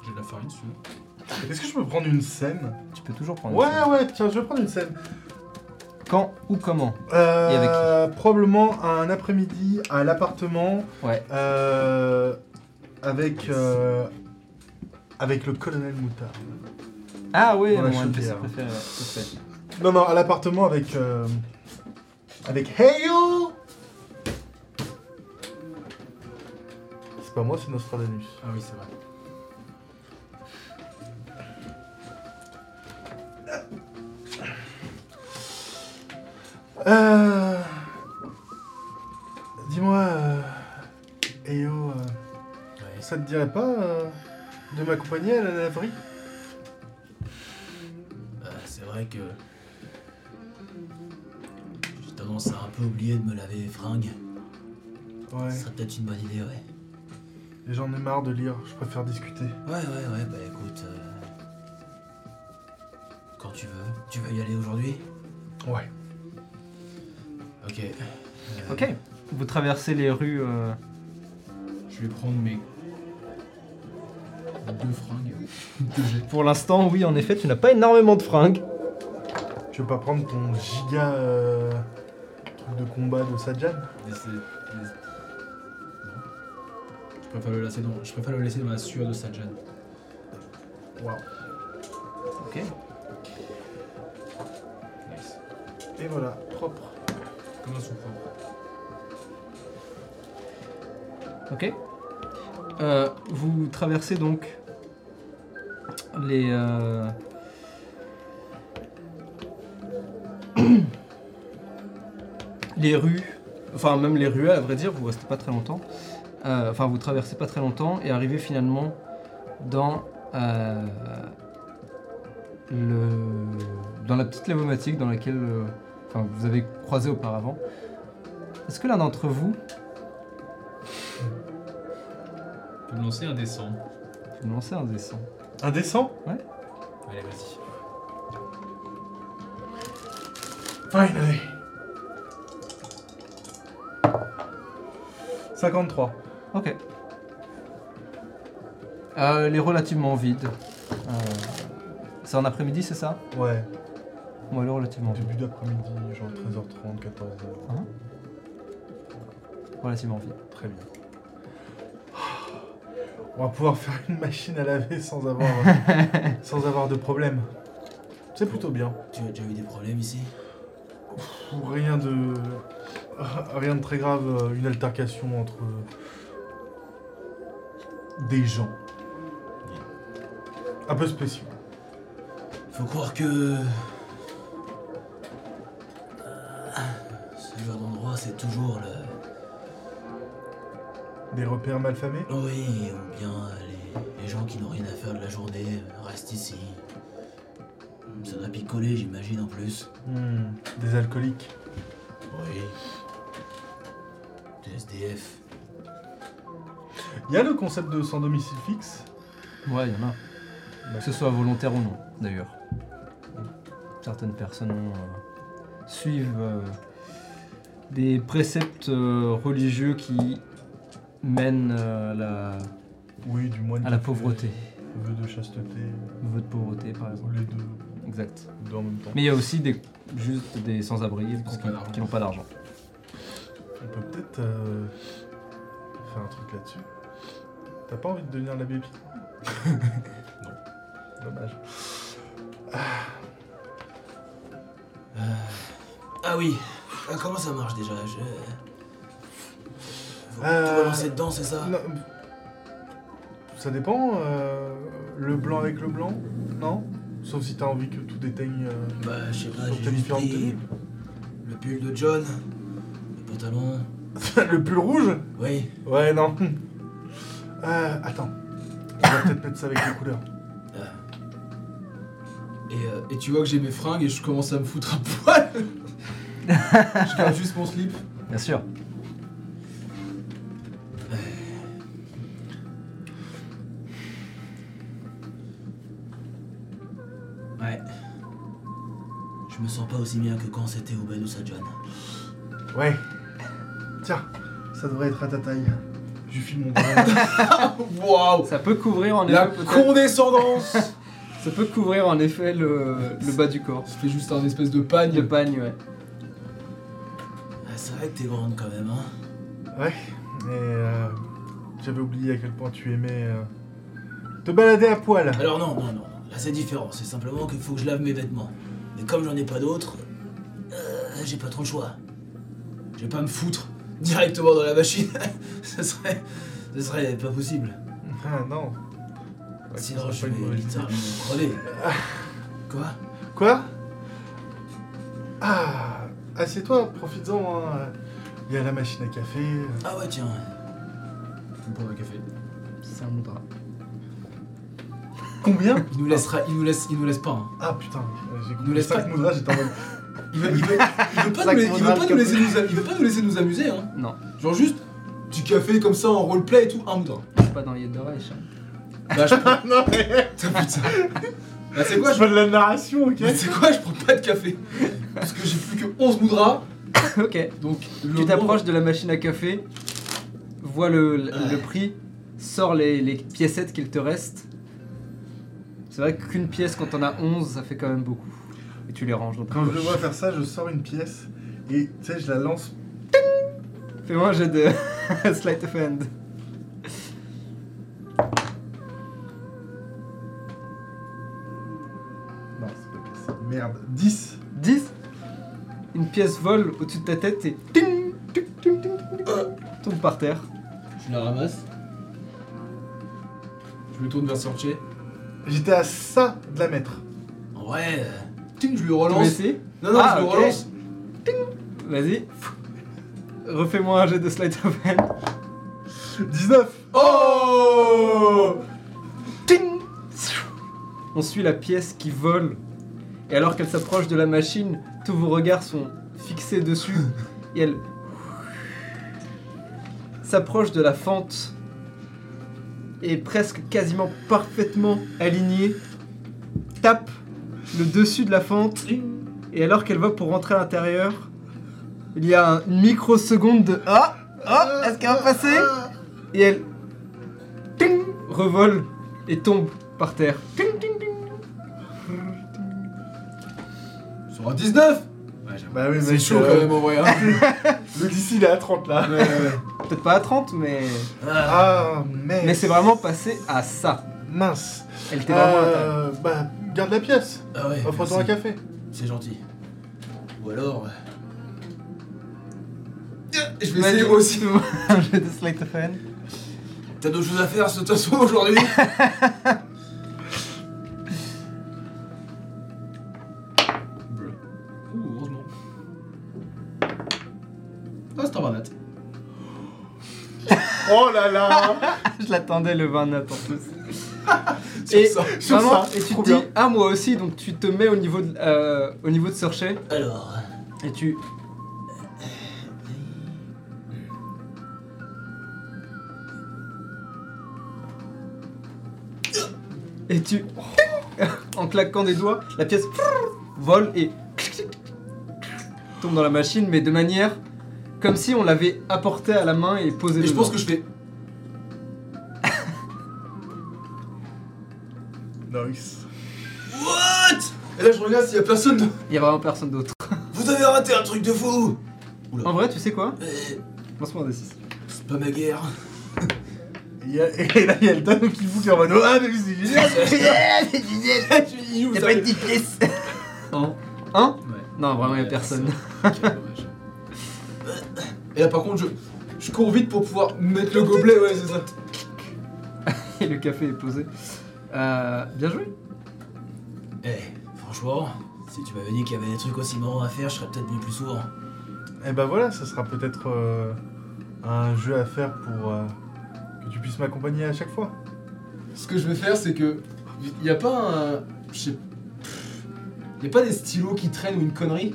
J'ai de la farine dessus. Est-ce que je peux prendre une scène? Tu peux toujours prendre. Ouais, ça. ouais, tiens, je vais prendre une scène. Quand ou comment? Euh, Et avec Probablement un après-midi à l'appartement Ouais. euh, avec, euh, avec le colonel Moutard. Ah oui, mon NPC préféré. Non, non, à l'appartement avec. euh, avec Heyo C'est pas moi, c'est Nostradamus. Ah oui, c'est vrai. Euh. Dis-moi, euh, Heyo, euh, Ouais. ça te dirait pas euh, de m'accompagner à la laverie? Bah, c'est vrai que. J'ai tendance à un peu oublier de me laver les fringues. Ouais. Ce serait peut-être une bonne idée, ouais. Et j'en ai marre de lire, je préfère discuter. Ouais, ouais, ouais, bah écoute. euh, Quand tu veux. Tu veux y aller aujourd'hui? Ouais. Ok. Euh, Ok. Vous traversez les rues. euh, Je vais prendre mes deux fringues. [laughs] Pour l'instant, oui, en effet, tu n'as pas énormément de fringues. Tu veux pas prendre ton giga euh, truc de combat de Non. Je préfère le laisser dans, je préfère le laisser dans la sueur de Sajan. Waouh. Ok. Nice. Et voilà, propre. Ok. Euh, vous traversez donc les. euh, [clears throat] les rues, enfin même les ruelles à vrai dire, vous restez pas très longtemps. Euh, Enfin, vous traversez pas très longtemps et arrivez finalement dans le dans la petite lavomatique dans laquelle enfin, vous avez croisé auparavant. Est-ce que l'un d'entre vous Tu peux me lancer un descend. peut me lancer un dessin Indécent Allez, vas-y. Finally 53. Ok. Euh, elle est relativement vide. Euh, c'est en après-midi, c'est ça? Ouais. Ouais, elle est relativement. Début d'après-midi, genre 13h30, 14h. Relativement vide. Très bien. On va pouvoir faire une machine à laver sans avoir, [laughs] sans avoir de problème. C'est plutôt bien. Tu as déjà eu des problèmes ici? Rien de. Rien de très grave, euh, une altercation entre. des gens. Un peu spéciaux. Faut croire que. Toujours le. Des repères malfamés Oui, ou bien les, les gens qui n'ont rien à faire de la journée restent ici. Ça doit picoler, j'imagine, en plus. Hmm, Des alcooliques. Oui. Des SDF. Il y a le concept de sans domicile fixe. Ouais, il y en a. Que ce soit volontaire ou non, d'ailleurs. Certaines personnes euh, suivent euh, des préceptes euh, religieux qui mènent euh, à la, Oui, du moins à la pauvreté. Vœu de chasteté. Vœu de pauvreté, par Ou exemple. les deux, Exact. deux en même temps. Mais il y a aussi des, juste des sans-abri Qui n'ont pas d'argent. On peut peut-être euh, faire un truc là-dessus. T'as pas envie de devenir l'abbé Pierre [laughs] Non. Dommage. Ah oui. Ah, comment ça marche déjà Je. Faut Euh, dedans, c'est ça Non, Ça dépend. euh, le blanc avec le blanc Non Sauf si t'as envie que tout déteigne. euh, Bah, je sais pas, j'ai juste pris le pull de John, le pantalon. [laughs] le pull rouge Oui. Ouais, non. [laughs] Euh, attends. On va peut-être mettre ça avec les couleurs. euh, Et, euh, et tu vois que j'ai mes fringues et je commence à me foutre à poil. [laughs] je garde juste mon slip. Bien sûr. ouais. Je me sens pas aussi bien que quand c'était au Banu Sajan. Ouais. Tiens, ça devrait être à ta taille. Je file mon bras. [laughs] Waouh Ça peut couvrir en La effet peut-être- condescendance Ça peut couvrir en effet le, le bas du corps. Ça fait juste un espèce de pagne. Le pagne, ouais. Ah, c'est vrai que t'es grande quand même, hein. ouais, mais euh, j'avais oublié à quel point tu aimais euh, te balader à poil. Alors non, non, non. Là c'est différent. C'est simplement qu'il faut que je lave mes vêtements. Mais comme j'en ai pas d'autres, euh, j'ai pas trop le choix. Je vais pas me foutre directement dans la machine. [laughs] ça serait, ça serait pas possible. Ah non. Ouais, Sinon je vais littéralement crever. Quoi? Quoi? Ah, assieds-toi, profites-en. hein. Il y a la machine à café. Ah ouais tiens. Je prendre un café. C'est un moudra. Combien Il nous laissera, il nous laisse, il nous laisse pas. hein. Ah putain, j'ai Nous compris laisse 5 pas- moudras, j'étais en mode. Il veut, il veut, il veut pas, nous, il veut pas nous laisser nous, il veut pas nous laisser nous amuser, hein. Non, Genre juste du café comme ça en roleplay et tout, un moudra. c'est pas dans Yed de Reich. hein. Bah je [laughs] prends. non mais. Putain, putain. [laughs] Bah c'est quoi Je je... veux de la narration, ok bah, c'est quoi je prends pas de café Parce que j'ai plus que 11 moudras. [laughs] ok. Donc le Tu t'approches de la machine à café, vois le, le, le prix, sors les, les piécettes qu'il te reste. C'est vrai qu'une pièce quand on a 11, ça fait quand même beaucoup. Et tu les ranges dans ta Quand je le poche. vois faire ça, je sors une pièce et tu sais, je la lance. Fais-moi un jet de [laughs] Sleight of Hand. Non, c'est pas possible. Merde. 10 10 Une pièce vole au-dessus de ta tête et ting, ting, ting, ting, ting, tombe par terre. Je la ramasse. Je me tourne vers Sorche. J'étais à ça de la mettre. Vrai, euh, Ting, je lui Tu veux relance. essayer Non, non, Ah, je lui ok. relance. Vas-y. Refais-moi un jet de Sleight of Hand. 19 Oh Ting On suit la pièce qui vole. Et alors qu'elle s'approche de la machine, tous vos regards sont fixés dessus. Et elle s'approche de la fente. Et presque quasiment parfaitement alignée. Tape le dessus de la fente. Et alors qu'elle va pour rentrer à l'intérieur, il y a une microseconde de Ah Ah Est-ce qu'elle va passer Et elle revole et tombe par terre. Un 19 Ouais, j'avoue. Bah oui, C'est mec, chaud euh, quand même en vrai. hein. [laughs] Le DC il est à 30 là. Ouais, ouais, ouais. Peut-être pas à 30, mais. ah, Ah, mais. Mais c'est vraiment passé à ça. Mince. Elle était vraiment à. Euh, bah, garde la pièce. ah ouais, Offre-toi un merci. café. C'est gentil. Ou alors, euh, Je vais essayer moi aussi. un jeu de Sleight of Hand. t'as d'autres choses à faire de toute façon aujourd'hui? [laughs] Oh là là [laughs] Je l'attendais le 20 nat en plus. [laughs] Sur Et, ça. sur vraiment, ça, et tu trop te dis, bien. ah moi aussi, donc tu te mets au niveau de, euh, au niveau de Searcher Alors, et tu. Et tu. [laughs] En claquant des doigts, la pièce vole et. tombe dans la machine, mais de manière. Comme si on l'avait apportée à la main et posée Et je dedans. pense que je fais. [laughs] Nice. What? Et là, je regarde s'il y a personne. de- Il y a vraiment personne d'autre. [laughs] vous avez raté un truc de fou En vrai, tu sais quoi? Euh, Lance-moi un D6. C'est pas ma guerre. Et, [laughs] il y a- et là, il y a le Dano qui vous qui est en mode Ah, mais c'est génial Il ouvre Y'a sa- pas une petite pièce Un Un? Ouais. Non, vraiment, y'a personne. Quel dommage. Et là, par contre, je, je cours vite pour pouvoir mettre le gobelet, ouais, c'est ça. [laughs] Et le café est posé. Euh, bien joué. Eh, franchement, si tu m'avais dit qu'il y avait des trucs aussi marrants à faire, je serais peut-être venu plus souvent. Et bah voilà, ça sera peut-être euh, un jeu à faire pour euh, que tu puisses m'accompagner à chaque fois. Ce que je vais faire, c'est que. Il y a pas un. Je sais. Il a pas des stylos qui traînent ou une connerie.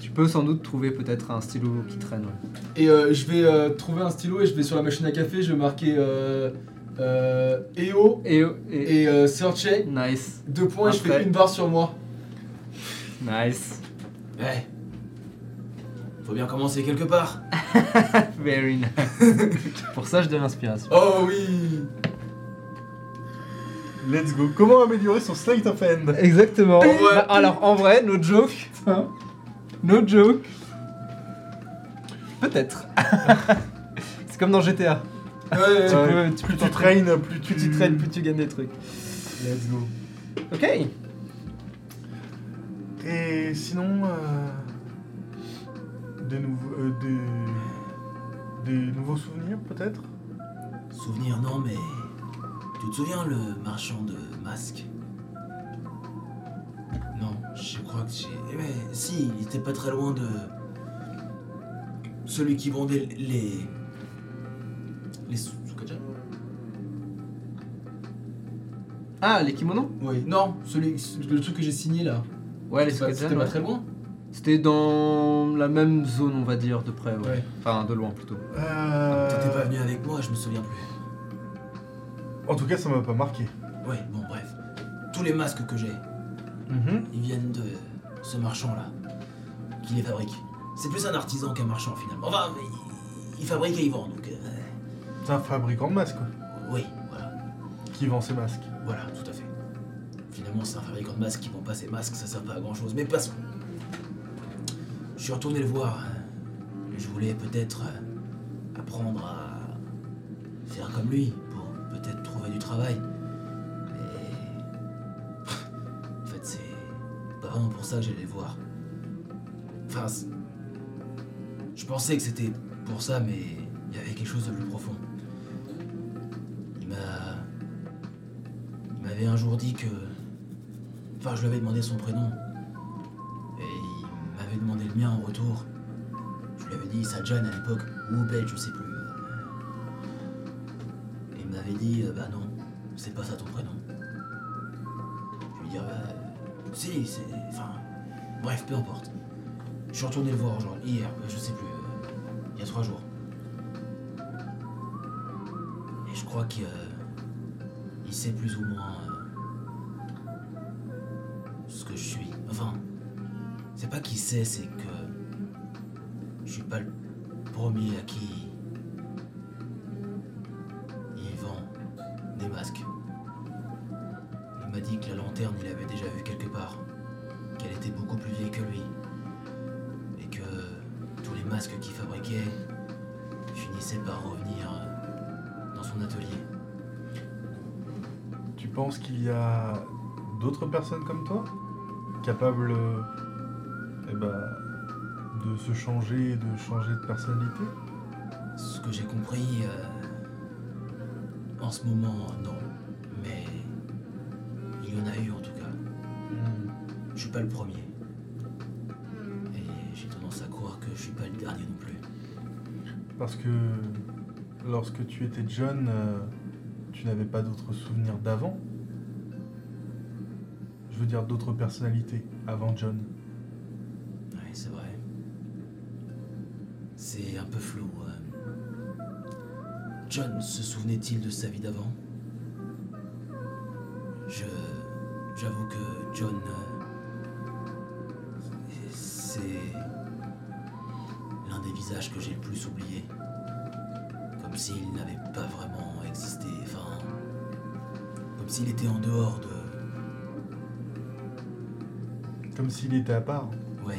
Tu peux sans doute trouver peut-être un stylo qui traîne. ouais. Et euh, je vais euh, trouver un stylo et je vais sur la machine à café, je vais marquer euh, euh, EO Et, et, et euh, Searchay. Nice. Deux points et je fais une barre sur moi. Nice. Eh. Faut bien commencer quelque part. [laughs] Very nice. [laughs] Pour ça, je donne l'inspiration. Oh oui Let's go. Comment améliorer son slate of hand? Exactement. Ouais. Bah, alors, en vrai, no joke. No joke. Peut-être. [laughs] C'est comme dans GTA. Ouais, Tu ouais, ouais. peux, tu Plus peux tu traînes, plus tu... plus tu traînes, plus tu gagnes des trucs. Let's go. Ok. Et sinon, euh, des, nouveaux, euh, des, des nouveaux souvenirs peut-être? Souvenir, non, mais. Tu te souviens le marchand de masques? Non, je crois que j'ai. Eh ben, si, il était pas très loin de. Celui qui vendait les. Les soukaja Ah, les kimonos? Oui, non, celui, le truc que j'ai signé là. Ouais, les C'était pas- Sukajan, C'était pas ouais. très loin C'était dans la même zone, on va dire, de près, ouais. Ouais. Enfin, de loin plutôt. Euh, T'étais pas venu avec moi, je me souviens plus. En tout cas, ça m'a pas marqué. Ouais, bon, bref. Tous les masques que j'ai, Mhm. ils viennent de ce marchand-là, qui les fabrique. C'est plus un artisan qu'un marchand finalement. Enfin, il, il fabrique et il vend, donc. euh, C'est un fabricant de masques, quoi, oui, voilà. qui vend ses masques. Voilà, tout à fait. Finalement, c'est un fabricant de masques qui vend pas ses masques, ça sert pas à grand chose. Mais passons. Je suis retourné le voir. euh, Je voulais peut-être euh, apprendre à faire comme lui, pour peut-être trouver du travail. Pour ça que j'allais voir. Enfin, je pensais que c'était pour ça, mais il y avait quelque chose de plus profond. Il m'a il m'avait un jour dit que. Enfin, je lui avais demandé son prénom. Et il m'avait demandé le mien en retour. Je lui avais dit Sajan à l'époque, ou Belle, je sais plus. Et il m'avait dit euh, Bah non, c'est pas ça ton prénom. Si, c'est. Enfin. Bref, peu importe. Je suis retourné le voir aujourd'hui, hier, euh, je sais plus. euh, il y a trois jours. Et je crois qu'il il sait plus ou moins euh, ce que je suis. Enfin, c'est pas qu'il sait, c'est que d'autres personnes comme toi capables euh, eh ben, de se changer et de changer de personnalité? Ce que j'ai compris, euh, en ce moment, non. Mais il y en a eu en tout cas. Je suis pas le premier. Et j'ai tendance à croire que je suis pas le dernier non plus. Parce que lorsque tu étais jeune, euh, tu n'avais pas d'autres souvenirs d'avant? Dire d'autres personnalités avant John. Oui, c'est vrai. C'est un peu flou. euh. John se souvenait-il de sa vie d'avant? Je. J'avoue que John. euh, C'est. l'un des visages que j'ai le plus oublié. Comme s'il n'avait pas vraiment existé. Enfin. Comme s'il était en dehors de. Comme s'il était à part. Ouais.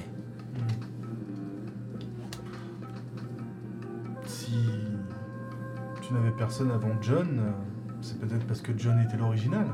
Si tu n'avais personne avant John, euh, c'est peut-être parce que John était l'original.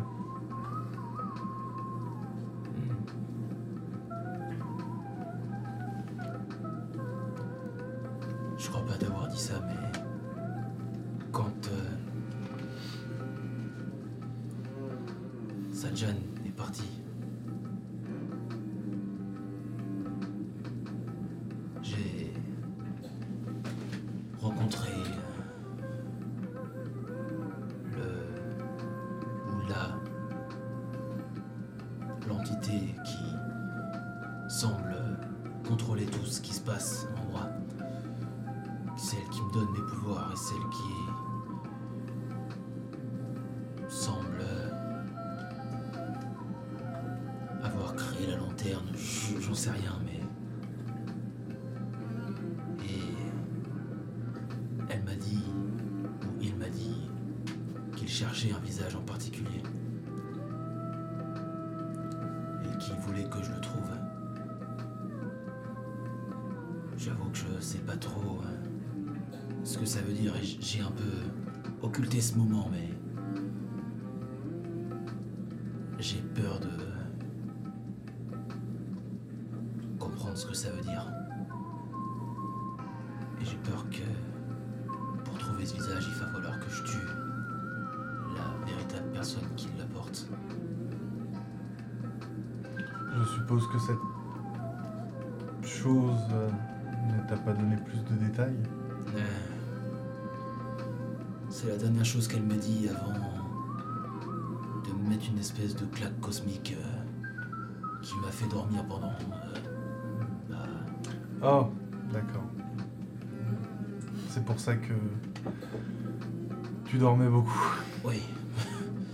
Tu dormais beaucoup. oui.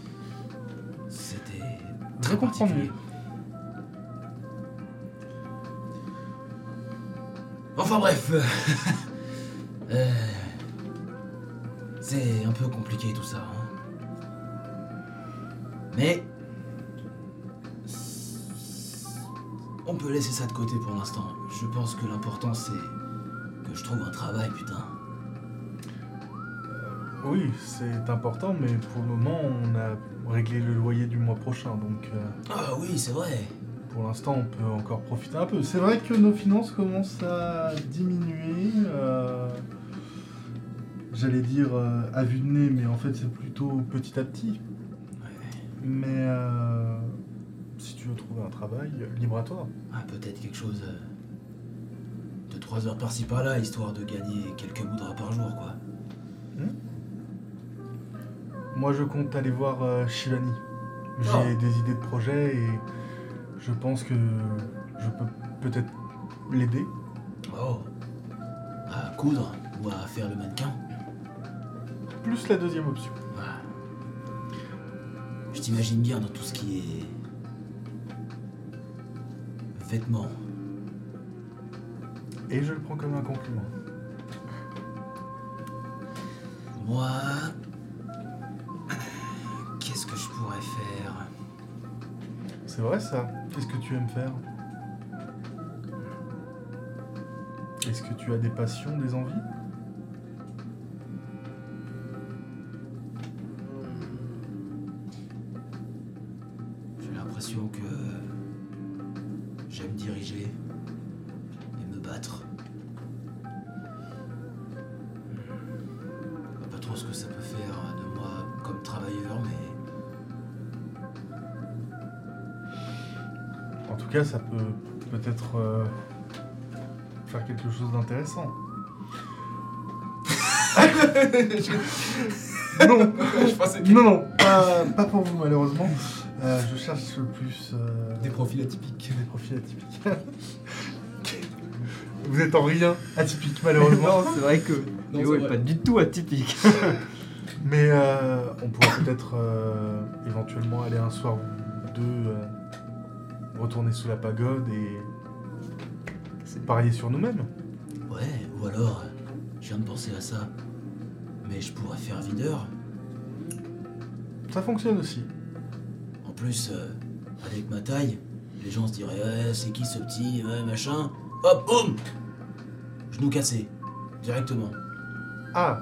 [laughs] C'était. Très particulier. Enfin bref. [laughs] euh, c'est un peu compliqué tout ça. hein. Mais. On peut laisser ça de côté pour l'instant. Je pense que l'important c'est que je trouve un travail, putain. Oui, c'est important, mais pour le moment, on a réglé le loyer du mois prochain, donc euh, Ah oui, c'est vrai. pour l'instant, on peut encore profiter un peu. C'est vrai que nos finances commencent à diminuer. euh, J'allais dire euh, à vue de nez, mais en fait, c'est plutôt petit à petit. Mais euh, si tu veux trouver un travail, libre à toi. Ah, peut-être quelque chose euh, de 3 heures par-ci par-là, histoire de gagner quelques moudras par jour, quoi. Moi, je compte aller voir euh, Shivani. J'ai Oh. des idées de projet et je pense que je peux peut-être l'aider. Oh. À coudre ou à faire le mannequin Plus la deuxième option. Ah. Je t'imagine bien dans tout ce qui est. vêtements. Et je le prends comme un compliment. Moi. C'est vrai ça. Qu'est-ce que tu aimes faire? Est-ce que tu as des passions, des envies? Cas, ça peut peut-être euh, faire quelque chose d'intéressant. [laughs] non, [laughs] je pensais que non, non, pas, pas pour vous malheureusement. Euh, je cherche le plus euh, des profils atypiques. des profils atypiques. [laughs] vous êtes en rien atypique malheureusement. Non, c'est vrai que Non, Léo c'est est vrai. pas du tout atypique. Mais euh, on pourrait peut-être euh, éventuellement aller un soir ou deux euh, retourner sous la pagode et parier sur nous-mêmes. Ouais, ou alors, je viens de penser à ça. Mais je pourrais faire videur. Ça fonctionne aussi. En plus, euh, avec ma taille, les gens se diraient c'est qui ce petit, ouais, machin. Hop, boum Genou cassé. Directement. Ah,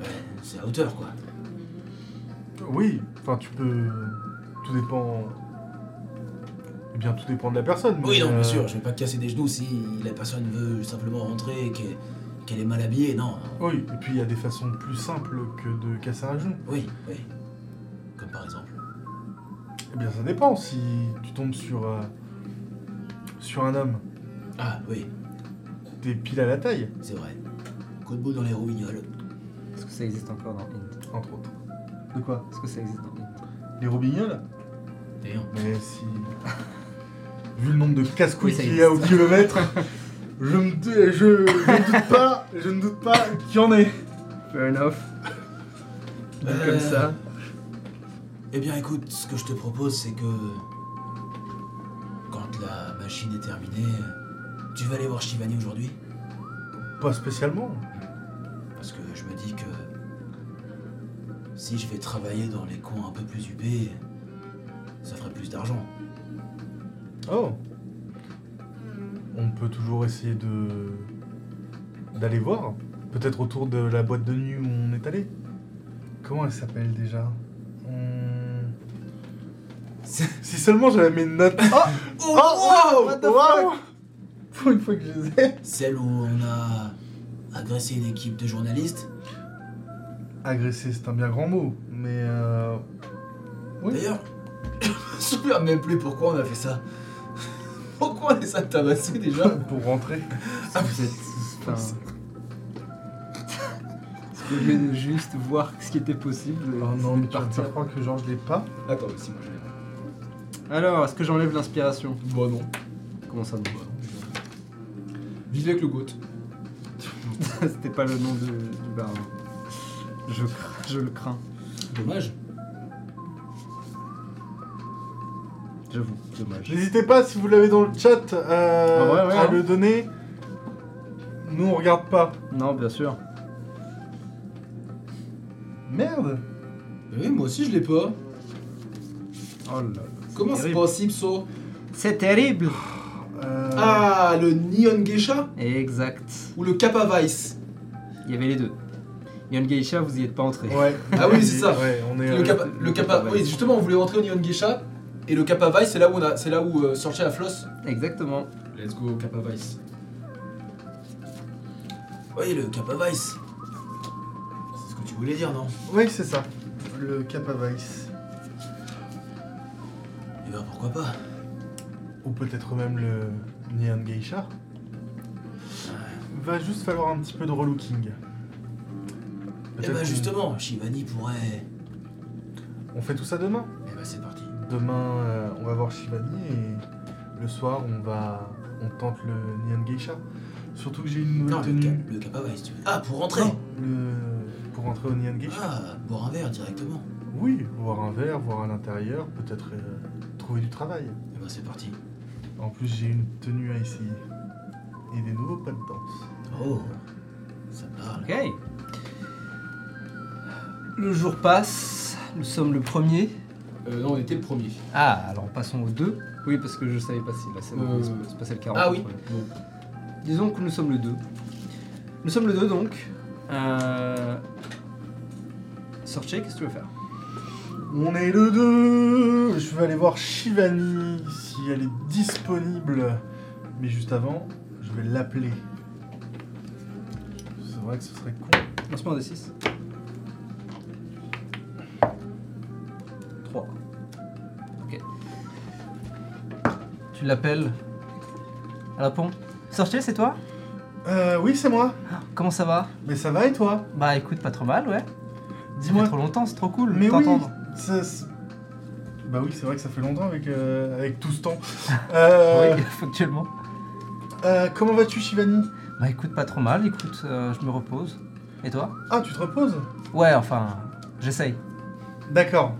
Ouais, c'est à hauteur, quoi. oui, enfin tu peux. Tout dépend. Eh bien, tout dépend de la personne. Oui, non, bien euh, sûr, je vais pas casser des genoux si la personne veut simplement rentrer et qu'elle qu'elle est mal habillée, non. Oui, et puis il y a des façons plus simples que de casser un genou. Oui, oui. Comme par exemple. Eh bien, ça dépend. Si tu tombes sur, euh, sur un homme, Ah, oui, t'es pile à la taille, c'est vrai. Coup de bout dans les roubignoles. Est-ce que ça existe encore dans Int? Entre autres. De quoi? Est-ce que ça existe dans Int? Les robignoles D'ailleurs, Mais si. Vu le nombre de casse-couilles Oui, qu'il y a au kilomètre, je, me, je, je ne doute pas, je ne doute pas qu'il y en ait. Fair enough. Euh, comme ça. Eh bien, écoute, ce que je te propose, c'est que. Quand la machine est terminée, tu vas aller voir Shivani aujourd'hui Pas spécialement. Parce que je me dis que. si je vais travailler dans les coins un peu plus huppés, ça ferait plus d'argent. Oh On peut toujours essayer de. d'aller voir. Peut-être autour de la boîte de nuit où on est allé. Comment elle s'appelle déjà? Hum, Si seulement j'avais mes notes. Oh, Oh, wow What the fuck Pour une fois que je les ai. Celle où on a agressé une équipe de journalistes. Agresser, c'est un bien grand mot, mais. Euh... Oui. D'ailleurs, [coughs] je me souviens même plus pourquoi on a fait ça. Pourquoi on essaie de tabasser déjà [laughs] Pour rentrer. Ah, vous êtes. Enfin. Au lieu de juste voir ce qui était possible. Oh non, mais tu vas me partir. faire croire que genre je l'ai pas. Attends, si moi je l'ai. Alors, est-ce que j'enlève l'inspiration? Bon, non. Comment ça non? Vive avec le goat. [laughs] C'était pas le nom de- du baron. Je, je le crains, Dommage. J'avoue, dommage. N'hésitez pas si vous l'avez dans le chat euh, Ah ouais, ouais, à hein. le donner. Nous on regarde pas. Non, bien sûr. Merde Oui, moi aussi je l'ai pas. Oh là là. Comment c'est possible ça? C'est terrible Euh, Ah, le Neon Geisha? Exact. ou le Kappa Vice? Il y avait les deux. Yon Geisha, vous y êtes pas entré. Ouais. Ah oui, c'est [laughs] ça. Ouais, on est. Le euh, Kappa, le le Kappa, Kappa oui, Vice. justement, on voulait rentrer au Neon Geisha et le Kappa Vice, c'est là où on a, c'est là où euh, la flosse. Exactement. Let's go Kappa Vice. Oui, le Kappa Vice. C'est ce que tu voulais dire, non? Oui, c'est ça. Le Kappa Vice. Eh ben pourquoi pas? Ou peut-être même le Neon Geisha. Va juste falloir un petit peu de relooking. Eh Peut-être ben justement, Shivani pourrait. On fait tout ça demain. Eh ben c'est parti. Demain, euh, on va voir Shivani et le soir, on va. On tente le Neon Geisha. Surtout que j'ai une nouvelle Non, le, tenue. Le Kappa Vice, tu veux. Ah, pour rentrer Non, le... Pour rentrer au Neon Geisha. Ah, boire un verre directement. Oui, voir un verre, voir à l'intérieur, peut-être euh, trouver du travail. Eh ben c'est parti. En plus, j'ai une tenue à essayer. Et des nouveaux pas de danse. Oh, ça parle. Ok. Le jour passe. Nous sommes le premier. Euh, non, on était le premier. Ah, alors passons au 2. Oui, parce que je savais pas si la scène Euh, se- se passait le 40. ah oui. Disons que nous sommes le 2. Nous sommes le 2 donc. Euh... Sorche, qu'est-ce que tu veux faire? On est le 2 Je vais aller voir Shivani si elle est disponible. Mais juste avant, je vais l'appeler. C'est vrai que ce serait con. Lancement des 6. Tu l'appelles. Elle répond. Sorcier, c'est toi? Euh, oui, c'est moi. Comment ça va? Mais ça va et toi? Bah écoute, pas trop mal, ouais. Dis-moi. trop longtemps, c'est trop cool Mais oui t'entendre. ça- c'est- Bah oui, c'est vrai que ça fait longtemps avec, euh, avec tout ce temps. [laughs] Euh, Oui, factuellement. euh, comment vas-tu, Shivani? Bah écoute, pas trop mal, écoute, euh, je me repose. Et toi? Ah, tu te reposes? Ouais, enfin, j'essaye. D'accord.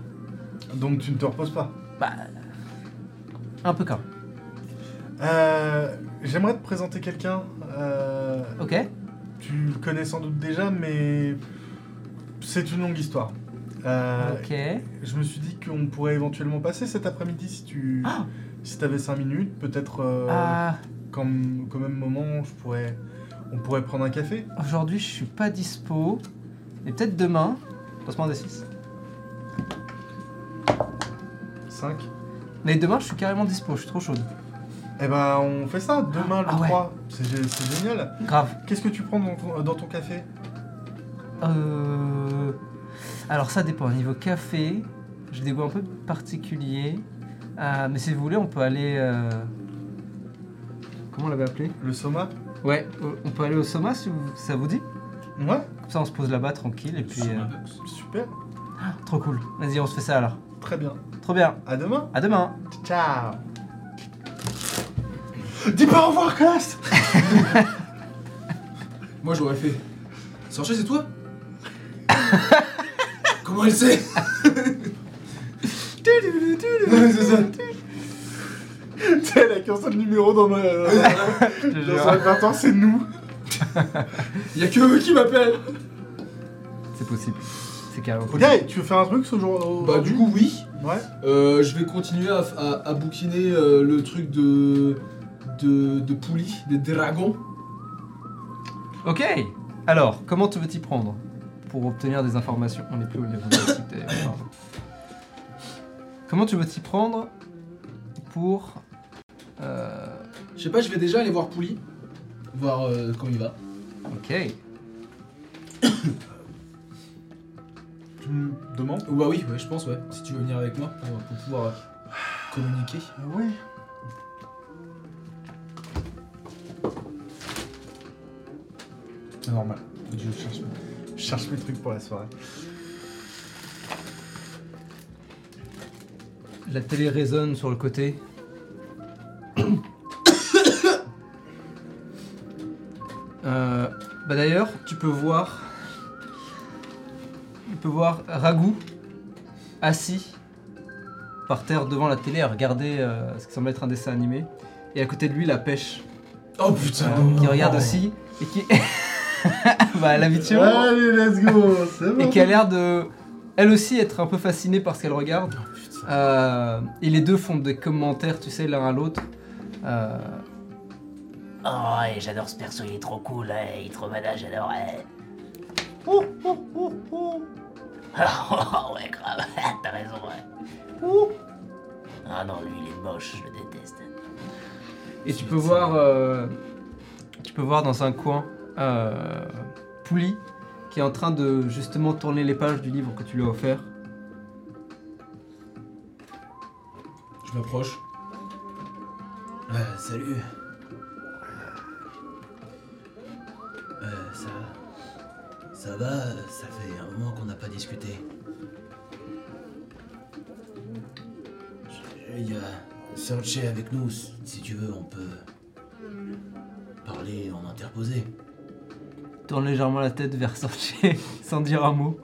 Donc tu ne te reposes pas? Bah. Un peu quand. Euh, J'aimerais te présenter quelqu'un. Euh, Ok Tu le connais sans doute déjà, mais c'est une longue histoire. Euh, Ok. Je me suis dit qu'on pourrait éventuellement passer cet après-midi si tu Ah si avais 5 minutes. Peut-être Ah, qu'en- qu'au même moment, je pourrais, on pourrait prendre un café. aujourd'hui, je suis pas dispo. Mais peut-être demain. Lancement des 6. 5. Mais demain, je suis carrément dispo, je suis trop chaude. Eh ben, on fait ça demain le Ah ouais. 3. C'est gé- c'est génial. Grave. Qu'est-ce que tu prends dans ton, dans ton café? Euh... Alors ça dépend. Niveau café, j'ai des goûts un peu particuliers. Euh, mais si vous voulez, on peut aller... euh, Comment on l'avait appelé? Le soma? Ouais, euh, on peut aller au Soma si vous- ça vous dit? Ouais, Comme ça, on se pose là-bas tranquille et puis... euh, super. Trop cool. Vas-y, on se fait ça alors. Très bien. Trop bien. À demain. À demain. Ciao. Dis pas au revoir, classe [laughs] Moi j'aurais fait. Sorcher, c'est toi? Comment elle sait? C'est ça. Tu sais, elle a qu'un seul numéro dans ma. Je te Dans jure. répertoire, c'est nous. Y'a que eux qui m'appellent C'est possible. C'est carré. Ok, tu veux faire un truc ce jour au- Bah, du coup, oui. Ouais. Euh, je vais continuer à, à- à bouquiner euh, le truc de. De. de poulies, des dragons. Ok. Alors, comment tu veux t'y prendre pour obtenir des informations? On n'est plus au niveau de la cité, [coughs] pardon. Comment tu veux t'y prendre pour euh, Je sais pas, je vais déjà aller voir Pouli. Voir euh, comment il va. Ok. [coughs] Tu me demandes? Bah oui, ouais, je pense, ouais. Si tu veux venir avec moi pour, pour pouvoir euh, communiquer. Ah C'est normal. Je cherche, je cherche mes trucs pour la soirée. La télé résonne sur le côté. [coughs] Euh, bah d'ailleurs, tu peux voir. Tu peux voir Ragout assis par terre devant la télé à regarder euh, ce qui semble être un dessin animé. Et à côté de lui, la pêche Oh putain euh, qui regarde aussi et qui. [laughs] [laughs] bah, l'habitude. Allez, let's go C'est bon Et qui a l'air de. Elle aussi être un peu fascinée par ce qu'elle regarde. Oh. Euh, et les deux font des commentaires, tu sais, l'un à l'autre. Euh, Oh, ouais, j'adore ce perso, il est trop cool, ouais, il est trop malade, j'adore. Ouais. Oh, oh, oh, oh. Oh, [laughs] ouais, grave, [laughs] t'as raison, ouais. Ah non, lui, il est moche, je le déteste. Et tu peux voir, euh, tu peux voir dans un coin euh, Pouli qui est en train de justement tourner les pages du livre que tu lui as offert. Je m'approche. Euh, salut. Euh, ça. Ça va Ça fait un moment qu'on n'a pas discuté. Il y a avec nous, si tu veux, on peut parler en interposé. Tourne légèrement la tête vers Sorcier [laughs] sans dire un mot.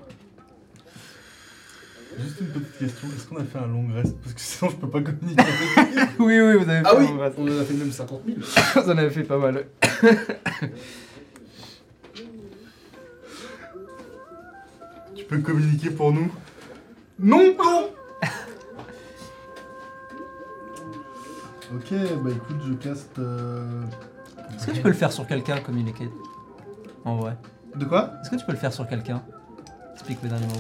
Juste une petite question, est-ce qu'on a fait un long rest Parce que sinon je peux pas communiquer avec [laughs] lui. oui, oui, vous avez fait Ah oui un reste. On en a fait même 50 000. Vous en avez fait pas mal. [laughs] Tu peux communiquer pour nous Non Non Ok, bah écoute, je caste... euh, Est-ce que tu peux le faire sur quelqu'un, communiquer? En vrai. De quoi? Est-ce que tu peux le faire sur quelqu'un? Speak with animals.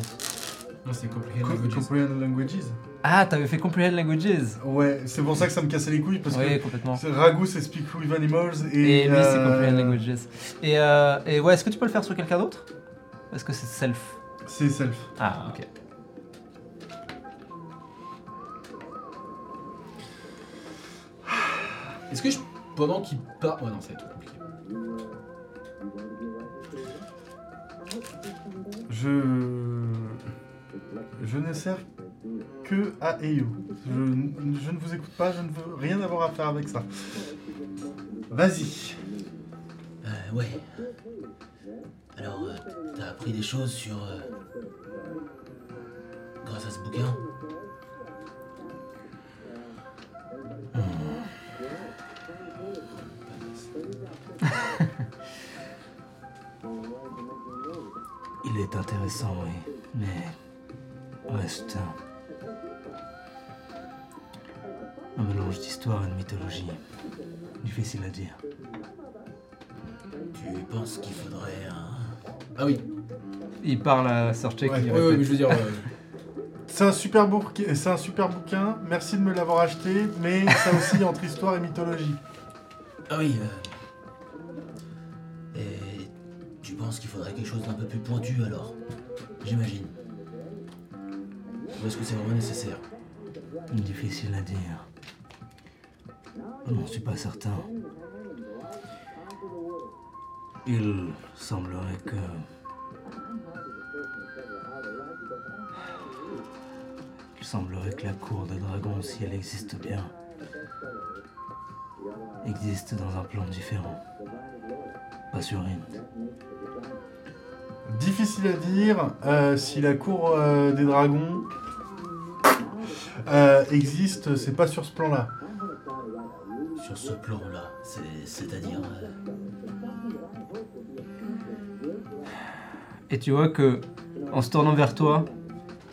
Non, c'est compliqué. Co- Comprehend languages Ah, t'avais fait Comprehend Languages Ouais, c'est pour ça que ça me cassait les couilles, parce Oui, que complètement. Ragout c'est Speak with Animals, et... Et lui, c'est euh, Comprehend Languages. Et, euh, et ouais, est-ce que tu peux le faire sur quelqu'un d'autre? Est-ce que c'est self? C'est Self. Ah, ok. Est-ce que je. Pendant qu'il part. Ouais, non, ça va être trop compliqué. Je... Je ne sers que à. Je, je ne vous écoute pas, je ne veux rien avoir à faire avec ça. Vas-y. Euh, ouais. Alors, euh, t'as appris des choses sur. euh, grâce à ce bouquin? Est intéressant, oui, mais reste un, un mélange d'histoire et de mythologie. Difficile à dire. Tu penses qu'il faudrait un. Ah oui. Il parle à Sorche Ouais, qui Ouais, ouais, répète. mais je veux dire. euh, [laughs] C'est un super bouquin, c'est un super bouquin. Merci de me l'avoir acheté, mais ça aussi entre histoire et mythologie. Ah oui. euh, tu penses qu'il faudrait quelque chose d'un peu plus pointu alors J'imagine. Ou est-ce que c'est vraiment nécessaire? Difficile à dire. Je n'en suis pas certain. Il semblerait que... Il semblerait que la cour de dragon, si elle existe bien, existe dans un plan différent. Pas sur Inde. Difficile à dire euh, si la cour euh, des dragons euh, existe, c'est pas sur ce plan-là. Sur ce plan-là, c'est- c'est-à-dire. euh, Et tu vois que en se tournant vers toi.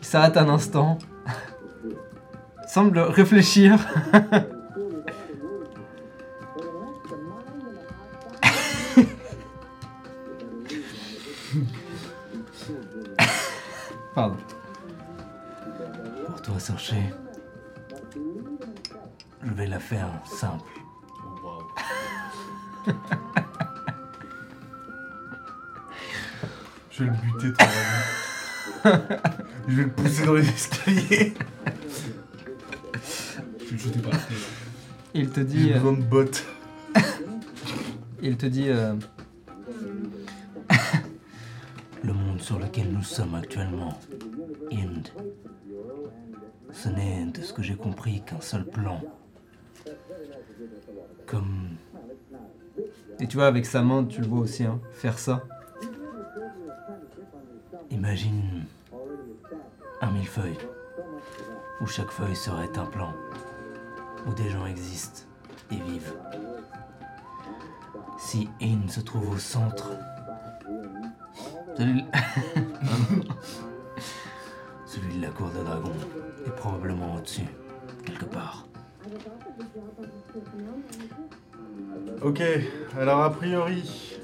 Il s'arrête un instant. [laughs] semble réfléchir. [laughs] Je vais la faire simple. [laughs] Je vais le buter, vraiment. Je vais le pousser dans les escaliers. Je vais le jeter par la fenêtre. Il te dit. J'ai euh, besoin de bottes. [laughs] il te dit. euh, [laughs] Le monde sur lequel nous sommes actuellement, Inde, ce n'est, de ce que j'ai compris, qu'un seul plan. Comme Et tu vois, avec sa main, tu le vois aussi, hein, faire ça. Imagine un millefeuille, où chaque feuille serait un plan, où des gens existent et vivent. Si In se trouve au centre, celui, [laughs] celui de la cour de dragon est probablement au-dessus, quelque part. Ok, alors a priori,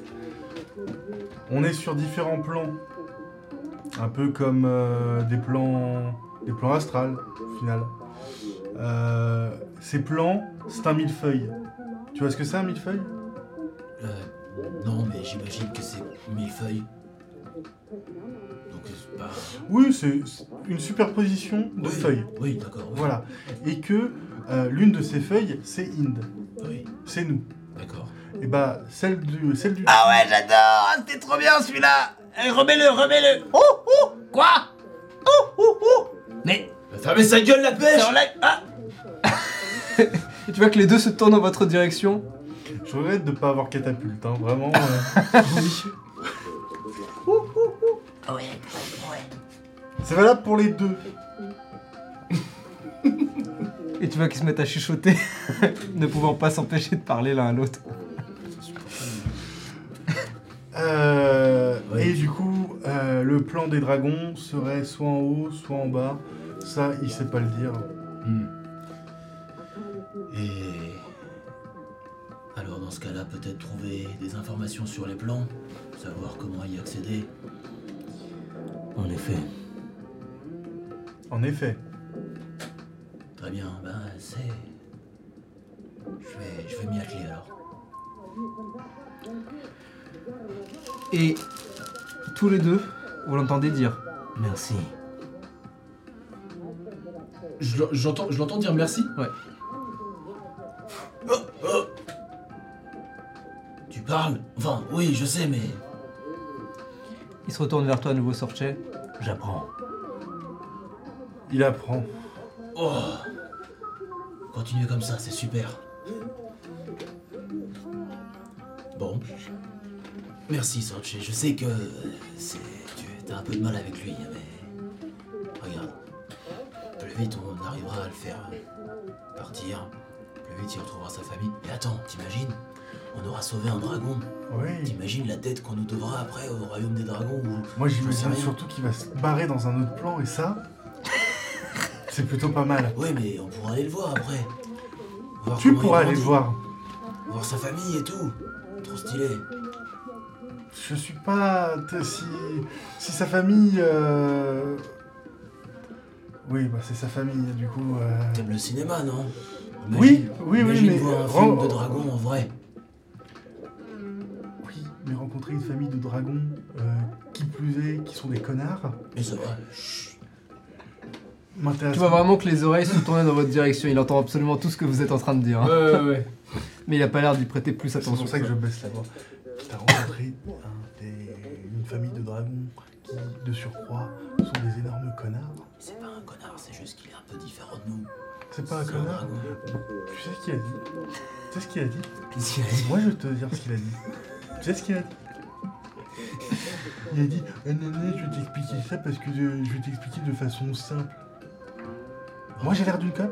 on est sur différents plans. Un peu comme euh, des plans des plans astrales, au final. Euh, ces plans, c'est un millefeuille. Tu vois ce que c'est un millefeuille? Euh, non, mais j'imagine que c'est mille Oui, c'est une superposition de Oui, feuilles. Oui, d'accord. oui. Voilà. Et que euh, l'une de ces feuilles, c'est Inde. Oui, C'est nous. d'accord. Et bah, celle du. Celle du... Ah ouais, j'adore C'était trop bien celui-là Eh, Remets-le, remets-le Oh, oh Quoi Oh, oh, oh Mais, Fermez sa gueule la pêche enlève... Ah Et [laughs] tu vois que les deux se tournent dans votre direction. Je regrette de pas avoir catapulte, hein, vraiment. euh. Ah [laughs] ouais, ouais. C'est valable pour les deux. [laughs] Et tu vois qu'ils se mettent à chuchoter, [laughs] ne pouvant pas s'empêcher de parler l'un à l'autre. [laughs] Euh, Ouais. Et du coup, euh, le plan des dragons serait soit en haut, soit en bas. Ça, il sait pas le dire. Hmm. Et. Alors, dans ce cas-là, peut-être trouver des informations sur les plans, savoir comment y accéder. En effet, En effet. Très bien, ben c'est. Je vais, je vais m'y atteler alors. Et tous les deux, vous l'entendez dire merci. Je l'en- j'entends je l'entends dire merci. Tu parles? Enfin, oui, je sais, mais. Il se retourne vers toi à nouveau, Sorche. J'apprends. Il apprend. Oh Continuez comme ça, c'est super. Bon. Merci, Sorche. Je sais que. c'est Tu as un peu de mal avec lui, mais. Regarde. Plus vite on arrivera à le faire partir, plus vite il retrouvera sa famille. Et attends, t'imagines? On aura sauvé un dragon. Oui. T'imagines la dette qu'on nous devra après au royaume des dragons ou. Moi, j'imagine surtout qu'il va se barrer dans un autre plan, et ça, c'est plutôt pas mal. Ouais, mais on pourra aller le voir après. Voir Tu pourras aller le voir. Voir sa famille et tout. Trop stylé. Je suis pas. Si, si sa famille. euh, Oui, bah c'est sa famille, du coup. euh, T'aimes le cinéma, non? Oui, oui, oui, mais- voir un film de dragon en vrai. Oui, mais rencontrer une famille de dragons, euh, qui plus est, qui sont des connards, Mais ça va. chut. M'intéresse. Tu vois vraiment que les oreilles se tournent dans votre direction. Il entend absolument tout ce que vous êtes en train de dire. hein. Ouais, ouais, ouais. Mais il a pas l'air d'y prêter plus C'est attention. pour ça que je baisse la voix. T'as rencontré un des- une famille de dragons qui, de surcroît, sont des énormes connards? C'est pas un connard, c'est juste qu'il est un peu différent de nous. C'est pas un C'est connard? Tu sais ce qu'il a dit? Tu sais ce qu'il a dit? Qu'est-ce qu'il a dit? Moi, je vais te dire ce qu'il a dit. Tu sais ce qu'il a dit? Il a dit Ah, non, non, je vais t'expliquer ça parce que je, je vais t'expliquer de façon simple. Moi, j'ai l'air d'une conne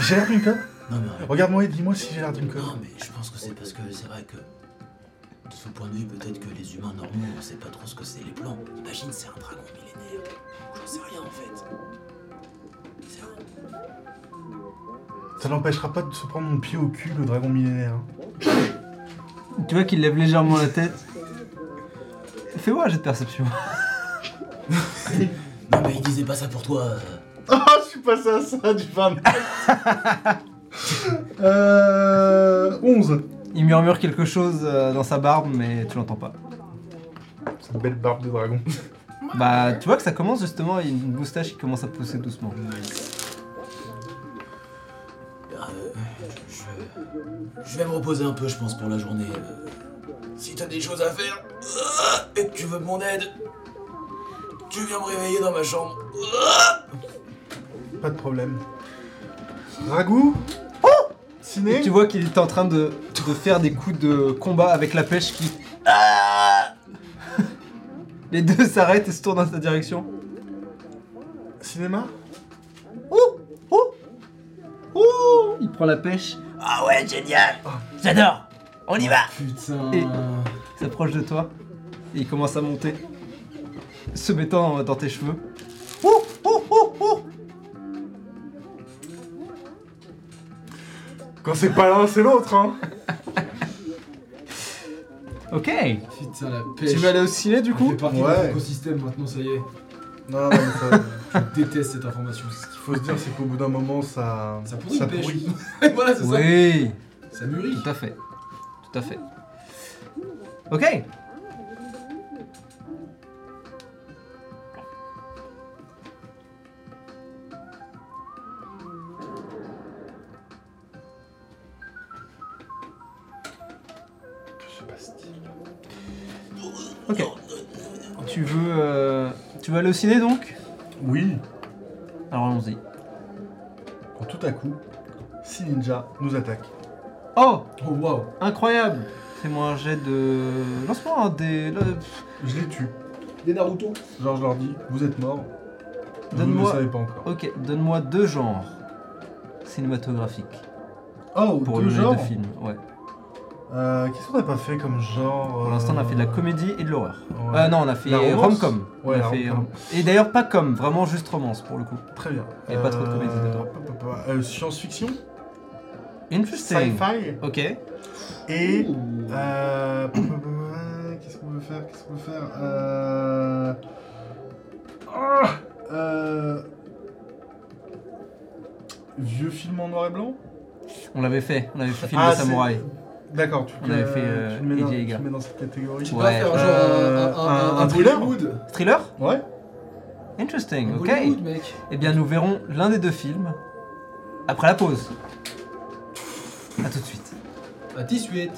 J'ai l'air d'une conne Non, mais. Regarde-moi et dis-moi si j'ai l'air d'une conne. Non, mais je pense que c'est parce que c'est vrai que. De ce point de vue, peut-être que les humains normaux, on sait pas trop ce que c'est les plans. Imagine, c'est un dragon millénaire. J'en sais rien en fait. C'est un- Ça n'empêchera pas de se prendre mon pied au cul, le dragon millénaire. Tu vois qu'il lève légèrement la tête. Fais-moi un jet de perception. Non, mais il disait pas ça pour toi. euh. Ah, je suis passé à ça du 20. [laughs] euh. 11. Il murmure quelque chose euh, dans sa barbe, mais tu l'entends pas. C'est une belle barbe de dragon. [laughs] Bah, tu vois que ça commence justement, il y a une moustache qui commence à pousser doucement. Euh, je, je vais me reposer un peu, je pense, pour la journée. Euh, si t'as des choses à faire et que tu veux mon aide, tu viens me réveiller dans ma chambre. Pas de problème. Ragout Ciné Et tu vois qu'il est en train de, de faire des coups de combat avec la pêche qui. Ah [laughs] Les deux s'arrêtent et se tournent dans sa direction. Cinéma Il prend la pêche, Ah ouais, génial J'adore On y va Putain. Et- il s'approche de toi et il commence à monter, se mettant dans tes cheveux. Quand c'est pas l'un, c'est l'autre, hein [laughs] Ok Putain, la pêche. Tu veux aller au ciné du coup partie Ouais. de l'écosystème maintenant, ça y est. Non, non, mais ça... Je déteste cette information. Ce qu'il faut se dire, c'est qu'au bout d'un moment, ça... Ça pourrit pêche. [laughs] voilà, c'est Oui ça. Ça mûrit. Tout à fait. Tout à fait. Ok. Ciné donc Oui, Alors allons-y. quand tout à coup, six ninjas nous attaquent. Oh Oh waouh. Incroyable Fais-moi un jet de... Lance-moi un des... le- Je les tue. Des Naruto. Genre, je leur dis, vous êtes morts. Vous ne le Donne-moi... savez pas encore. Ok, donne-moi deux genres cinématographiques Oh, pour deux le jet genres? de film. Ouais. Euh, Qu'est-ce qu'on n'a pas fait comme genre Pour l'instant, on a fait de la comédie et de l'horreur. Ouais. Euh, non, on a fait rom-com. Ouais, fait-. Et d'ailleurs, pas comme, vraiment juste romance pour le coup. Très bien. Et pas trop de comédie dedans. euh, Science-fiction, Interesting. sci-fi, Ok. et... Euh... Qu'est-ce qu'on veut faire Qu'est-ce qu'on veut faire Euh... ah, euh... Vieux film en noir et blanc? On l'avait fait. On avait fait film Ah, de samouraï. D'accord, tu, On avait fait, euh, tu, le mets dans, Eddie tu le mets dans cette catégorie Tu Ouais. vas faire genre Euh, un, un, un- un, un thriller Bollywood. Thriller Ouais Interesting. Un Ok. Bollywood, mec. Eh bien, nous verrons l'un des deux films après la pause. A tout de suite. À 18.